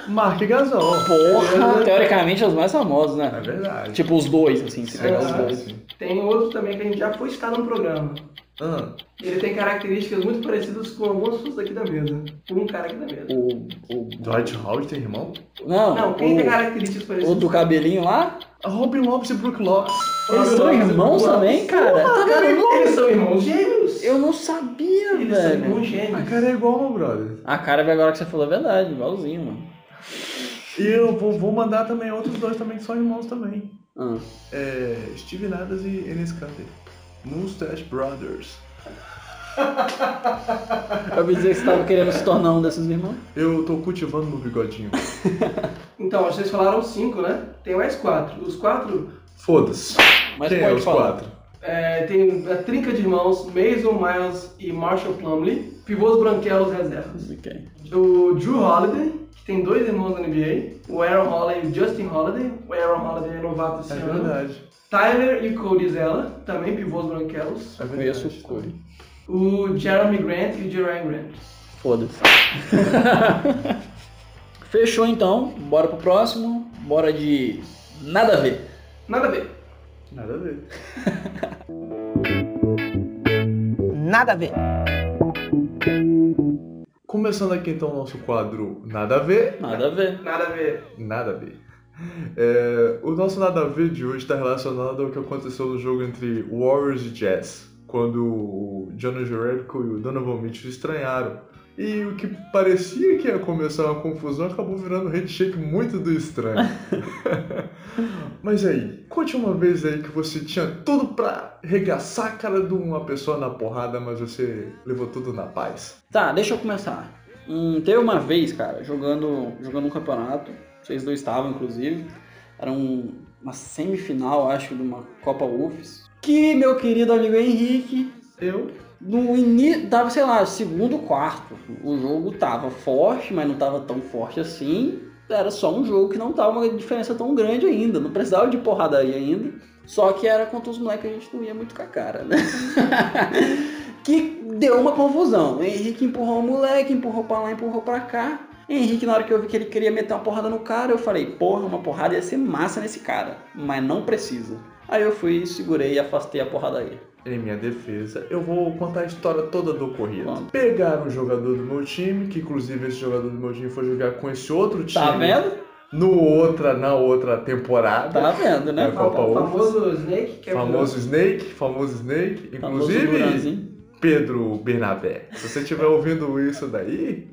Mark Gasol. Porra, teoricamente é os mais famosos, É né? verdade. Tipo os dois, assim, se pegar os dois. Tem outro também que a gente já foi citar no programa. Ah, Ele tem características muito parecidas com algumas pessoas daqui da mesa. Com um cara aqui da mesa. O, o, Dwight Howard tem irmão? não, Não, quem tem o, características o parecidas? do cabelinho lá? Robin Lopes e Brook Lopes. Eles são irmãos também, cara? Tá Cara, vendo? eles são irmãos gêmeos. Eu não sabia, Eles são irmãos velho. A gêmeos. cara é igual, meu brother. A cara agora que você falou é verdade, igualzinho, mano. E eu vou, vou mandar também outros dois também que são irmãos também. Ah. É, Steve Nadas e Enes Kanter. Mustache Brothers. Eu dizer que você tava querendo se tornar um desses irmãos. Eu tô cultivando meu bigodinho. *laughs* Então, vocês falaram cinco, né? Tem mais quatro. Os quatro Foda-se. Mas Quem é pode os falar. quatro? É, tem a trinca de irmãos Mason, Miles e Marshall Plumlee. Pivôs branquelos reservas. Ok. O Drew Holiday, que tem dois irmãos na NBA. O Aaron Holiday e o Justin Holiday. O Aaron Holiday é novato esse É ano. verdade. Tyler e Cody Zella, também pivôs branquelos. É verdade. Conheço o Corey. O Jeremy Grant e o Jerry Grant. Foda-se. *laughs* Fechou então, bora pro próximo. Bora de nada a ver. Nada a ver. Nada a ver. *laughs* Nada a ver. Começando aqui então o nosso quadro Nada a ver. Nada a ver. Nada a ver. Nada a ver. É, o nosso nada a ver de hoje está relacionado ao que aconteceu no jogo entre Warriors e Jazz, quando o Jonas Jerebko e o Donovan Mitchell estranharam. E o que parecia que ia começar uma confusão acabou virando um handshake muito do estranho. *laughs* Mas aí, conte uma vez aí que você tinha tudo pra regaçar a cara de uma pessoa na porrada, mas você levou tudo na paz. Tá, deixa eu começar. Hum, teve uma vez, cara, jogando, jogando um campeonato, vocês dois estavam, inclusive, era um- uma semifinal, acho, de uma Copa UFES, que meu querido amigo Henrique, Eu? No início, tava, sei lá, segundo, quarto, o jogo tava forte, mas não tava tão forte assim, era só um jogo que não tava uma diferença tão grande ainda, não precisava de porradaria ainda, só que era contra os moleques que a gente não ia muito com a cara, né? *laughs* que deu uma confusão. Henrique empurrou o moleque, empurrou pra lá, empurrou pra cá. Henrique, na hora que eu vi que ele queria meter uma porrada no cara, eu falei, porra, uma porrada ia ser massa nesse cara, mas não precisa. Aí eu fui, segurei e afastei a porradaria. Em minha defesa, eu vou contar a história toda do ocorrido. Vamos. Pegaram um jogador do meu time, que inclusive esse jogador do meu time foi jogar com esse outro time. Tá vendo? No outra, na outra temporada. Tá vendo, né? Copa O famoso Snake, que é Famoso Snake, famoso Snake. Famoso Inclusive, Duranzinho. Pedro Bernabé. Se você estiver ouvindo isso daí,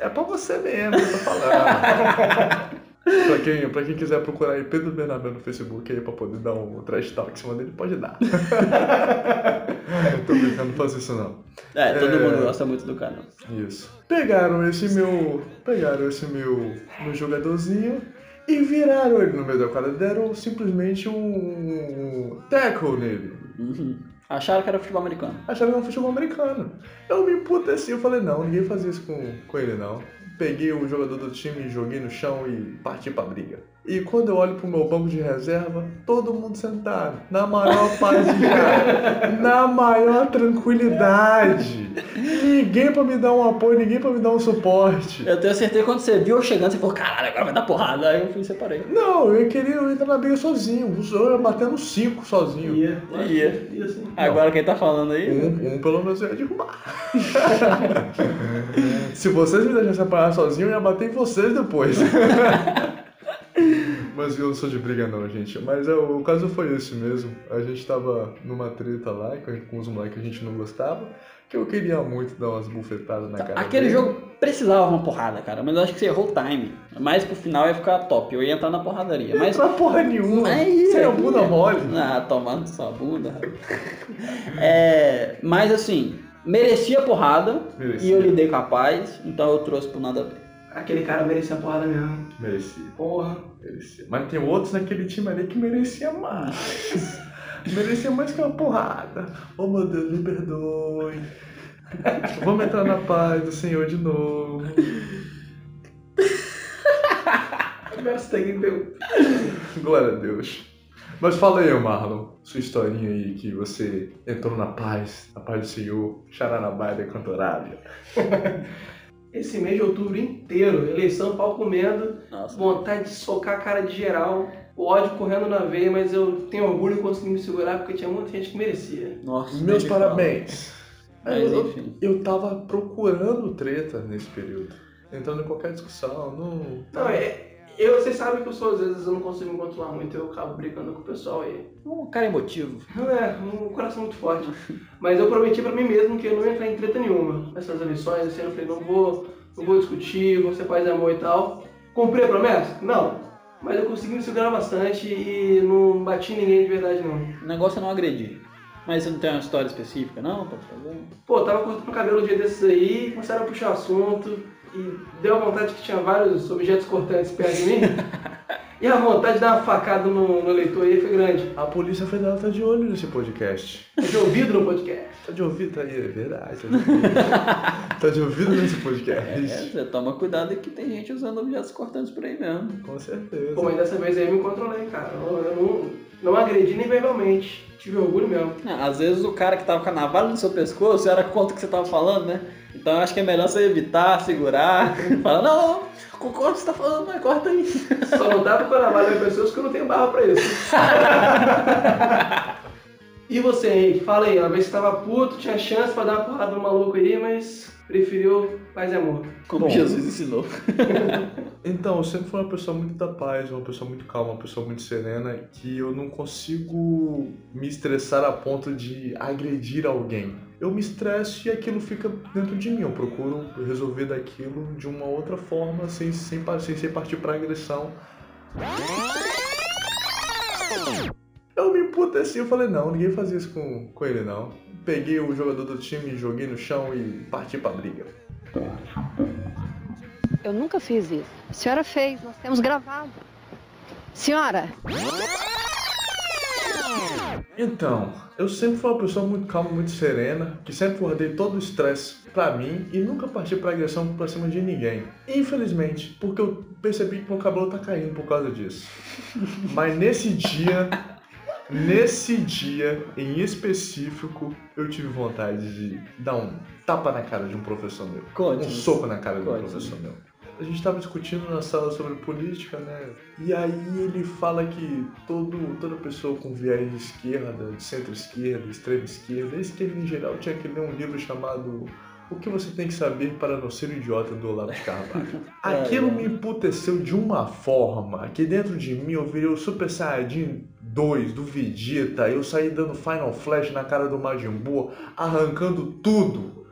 é pra você mesmo eu tô falando. *laughs* pra, quem, pra quem quiser procurar aí Pedro Bernabé no Facebook aí pra poder dar um trash talk em cima dele, pode dar. *laughs* tô brincando, não faço isso não. É, todo É. mundo gosta muito do canal. Isso. Pegaram esse meu. Pegaram esse meu, meu jogadorzinho e viraram ele no meio da quadra. Deram simplesmente um tackle nele. Uhum. Acharam que era futebol americano. Acharam que era um futebol americano. Eu me emputeci, eu falei, não, ninguém fazia isso com, com ele não. Peguei o jogador do time, joguei no chão e parti pra briga. E quando eu olho pro meu banco de reserva, todo mundo sentado, na maior paz de já, *laughs* na maior tranquilidade. Ninguém pra me dar um apoio, ninguém pra me dar um suporte. Eu tenho certeza que quando você viu eu chegando, você falou, caralho, agora vai dar porrada. Aí eu fui e separei. Não, eu queria entrar na briga sozinho. Eu ia batendo cinco sozinho. Ia, Ia. ia sim. Agora quem tá falando aí? Um, um pelo menos eu ia derrubar. *laughs* Se vocês me deixassem separar sozinho, eu ia bater em vocês depois. *laughs* Mas eu não sou de briga não, gente. Mas é, o caso foi esse mesmo. A gente tava numa treta lá com, os moleques que a gente não gostava. Que eu queria muito dar umas bufetadas na cara Aquele dele. jogo precisava uma porrada, cara, mas eu acho que você errou o time. Mais pro final ia ficar top, eu ia entrar na porradaria. Mas Não porra nenhuma. Aí, Você é bunda mole. Ah, tomando sua bunda. é, mas assim, merecia porrada Merecia. e eu lidei com a paz, então eu trouxe pro nada a ver. Aquele cara merecia a porrada mesmo. Merecia. Porra. Merecia. Mas tem outros naquele time ali que merecia mais. *laughs* merecia mais que uma porrada. Oh meu Deus, me perdoe. Vamos entrar na paz do Senhor de novo. Hashtag deu. Glória a Deus. Mas fala aí, Marlon, sua historinha aí que você entrou na paz, na paz do Senhor, Charanabai da Cantorária. *laughs* Esse mês de outubro inteiro, eleição, pau comendo, Nossa. vontade de socar a cara de geral, o ódio correndo na veia, mas eu tenho orgulho de conseguir me segurar porque tinha muita gente que merecia. Nossa, Meus parabéns. Mas eu, enfim. eu tava procurando treta nesse período. Entrando em qualquer discussão, não. Não, é. Eu, vocês sabem que eu sou, às vezes, eu não consigo me controlar muito, eu acabo brigando com o pessoal aí. Um cara emotivo. *laughs* É, um coração muito forte. Mas eu prometi pra mim mesmo que eu não ia entrar em treta nenhuma nessas eleições. Assim, eu falei, não vou, não vou discutir, vou ser paz e amor e tal. Cumpri a promessa? Não. Mas eu consegui me segurar bastante e não bati ninguém de verdade, não. O negócio é não agredir. Mas você não tem uma história específica, não, pra fazer? Pô, tava cortando o cabelo um dia desses aí, começaram a puxar o assunto e deu a vontade que tinha vários objetos cortantes perto de mim. *laughs* e a vontade de dar uma facada no, no eleitor aí foi grande. A Polícia Federal tá de olho nesse podcast. Eu tinha ouvido no podcast. Tá de ouvido, tá aí, é verdade. Tá de ouvido, tá de ouvido nesse É, podcast. você toma cuidado que tem gente usando objetos cortantes por aí mesmo. Com certeza. Pô, mas dessa vez aí eu me controlei, cara. Eu, eu não, não agredi nem verbalmente. Tive orgulho mesmo. É, Às vezes o cara que tava com a navalha no seu pescoço era contra o que você tava falando, né? Então acho que é melhor você evitar, segurar, *laughs* falar, não, concordo que você tá falando, mas corta aí. *laughs* Só não dá pra navalha em pessoas que eu não tenho barra pra isso. *laughs* e você, Henrique? Fala aí, uma vez que tava puto, tinha chance pra dar uma porrada no maluco aí, mas preferiu paz e amor. Como Bom. Jesus ensinou. *laughs* Então, eu sempre fui uma pessoa muito da paz, uma pessoa muito calma, uma pessoa muito serena, que eu não consigo me estressar a ponto de agredir alguém. Eu me estresso e aquilo fica dentro de mim. Eu procuro resolver daquilo de uma outra forma, sem, sem, sem ser partir pra agressão. Eu me emputeci, eu falei, não, ninguém fazia isso com, com ele, não. Peguei o jogador do time, joguei no chão e parti pra briga. Eu nunca fiz isso. A senhora fez, nós temos gravado. Senhora, Então, eu sempre fui uma pessoa muito calma, muito serena, que sempre guardei todo o estresse pra mim e nunca parti pra agressão pra cima de ninguém. Infelizmente, porque eu percebi que meu cabelo tá caindo por causa disso. Mas nesse dia, nesse dia em específico, eu tive vontade de dar um tapa na cara de um professor meu. Conte. Um soco na cara de um professor meu. A gente tava discutindo na sala sobre política, né? E aí ele fala que todo, toda pessoa com viés de esquerda, de centro-esquerda, extrema-esquerda, esquerda em geral, tinha que ler um livro chamado O que você tem que saber para não ser um idiota do Olavo de Carvalho. *laughs* Aquilo me emputeceu de uma forma que dentro de mim eu virei o Super Saiyajin 2 do Vegeta, eu saí dando Final Flash na cara do Majin Buu, arrancando tudo.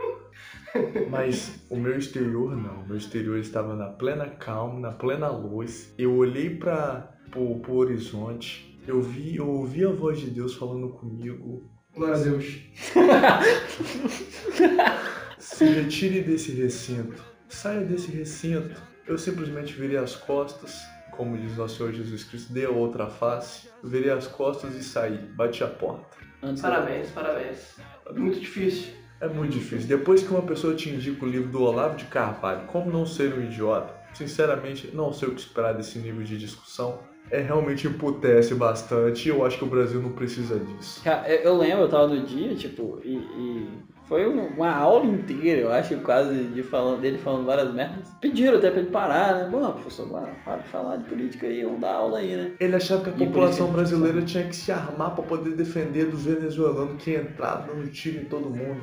Mas o meu exterior não. O meu exterior estava na plena calma, na plena luz. Eu olhei para o horizonte. Eu vi, eu ouvi a voz de Deus falando comigo. Glória a Deus. *laughs* Se retire desse recinto. Saia desse recinto. Eu simplesmente virei as costas, como diz nosso Senhor Jesus Cristo, dei a outra face. Virei as costas e saí. Bati a porta. Antes Parabéns, parabéns. Muito difícil. É muito difícil. Depois que uma pessoa te indica o livro do Olavo de Carvalho, Como Não Ser um Idiota, sinceramente, não sei o que esperar desse nível de discussão. É realmente emputece bastante e eu acho que o Brasil não precisa disso. Cara, eu, eu lembro, eu tava no dia, tipo, e, e foi um- uma aula inteira, eu acho, quase, de falando, dele falando várias merdas. Pediram até pra ele parar, né? Bom, professor, para, para de falar de política aí, vamos dar aula aí, né? Ele achava que a E população que gente brasileira tinha que se armar para poder defender dos venezuelanos que entraram dando tiro em todo mundo.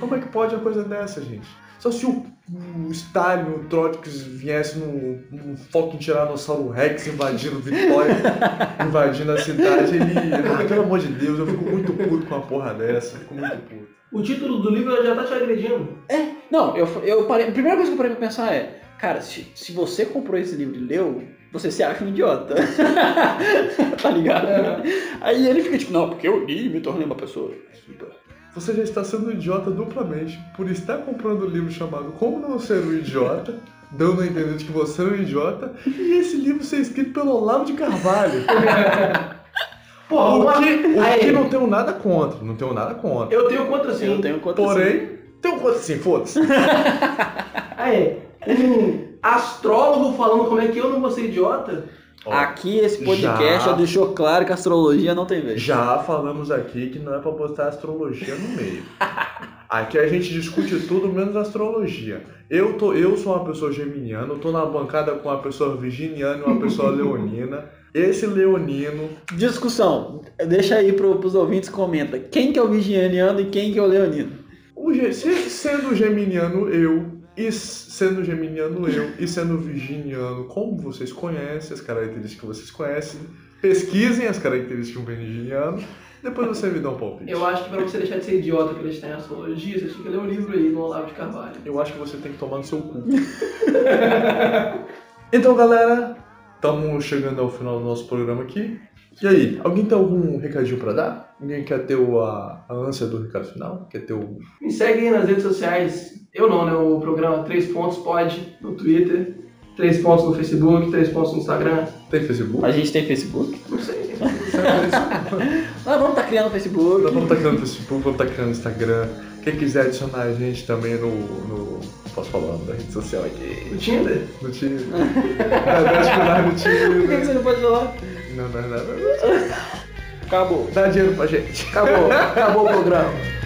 Como é que pode uma coisa dessa, gente? Só se o, o Stalin, o Trotsky viesse num, num fucking Tiranossauro Rex invadindo Vitória, *laughs* invadindo a cidade, ele. Ah, pelo amor de Deus, eu fico muito puto com uma porra dessa. Fico muito puto. O título do livro já tá te agredindo. Não, eu, eu parei, a primeira coisa que eu parei pra pensar é, cara, se, se você comprou esse livro e leu, você se acha um idiota. *laughs* tá ligado? Aí ele fica tipo, não, porque eu li e me tornei uma pessoa. Você já está sendo um idiota duplamente por estar comprando um livro chamado Como Não Ser um Idiota, dando a entender de que você é um idiota, e esse livro ser escrito pelo Olavo de Carvalho. *laughs* Porra, O que, o Aí, que não tenho nada contra, não tenho nada contra. Eu tenho contra sim. Eu tenho conta assim. Porém, tenho contra sim, foda-se. *laughs* Aí, um astrólogo falando como é que eu não vou ser idiota. Ó, Aqui esse podcast já- já deixou claro que a astrologia não tem vez. Já falamos aqui que não é pra botar astrologia no meio. *laughs* Aqui a gente discute tudo menos astrologia. Eu, tô, eu sou uma pessoa geminiana, tô na bancada com uma pessoa virginiana e uma pessoa leonina. Esse leonino, Discussão. Deixa aí pro, pros ouvintes comenta. Quem que é o virginiano e quem que é o leonino? o se- sendo geminiano eu, e sendo geminiano eu, e sendo virginiano, como vocês conhecem, as características que vocês conhecem, pesquisem as características de um virginiano, depois você me dá um palpite. Eu acho que pra você deixar de ser idiota por estar em astrologia, você tinha que ler um livro aí do Olavo de Carvalho. Eu acho que você tem que tomar no seu cu. *laughs* então, galera, estamos chegando ao final do nosso programa aqui. E aí, alguém tem algum recadinho pra dar? Alguém quer ter o- a, a ânsia do recado final? Quer ter o. Me segue aí nas redes sociais. Eu não, né? O programa 3 Pontos pode no Twitter, 3 Pontos no Facebook, 3 Pontos no Instagram. Tem Facebook? A gente tem Facebook? Não sei. Ah, vamos tá criando Facebook. Nós vamos estar criando Facebook, vamos estar criando Instagram. Quem quiser adicionar a gente também no. no posso falar da rede social aqui? No Tinder? No Tinder. Dá adicionar no Por que, que Tinder. você não pode falar? Não, não, não, não. Acabou. Dá dinheiro pra gente. Acabou. Acabou o programa.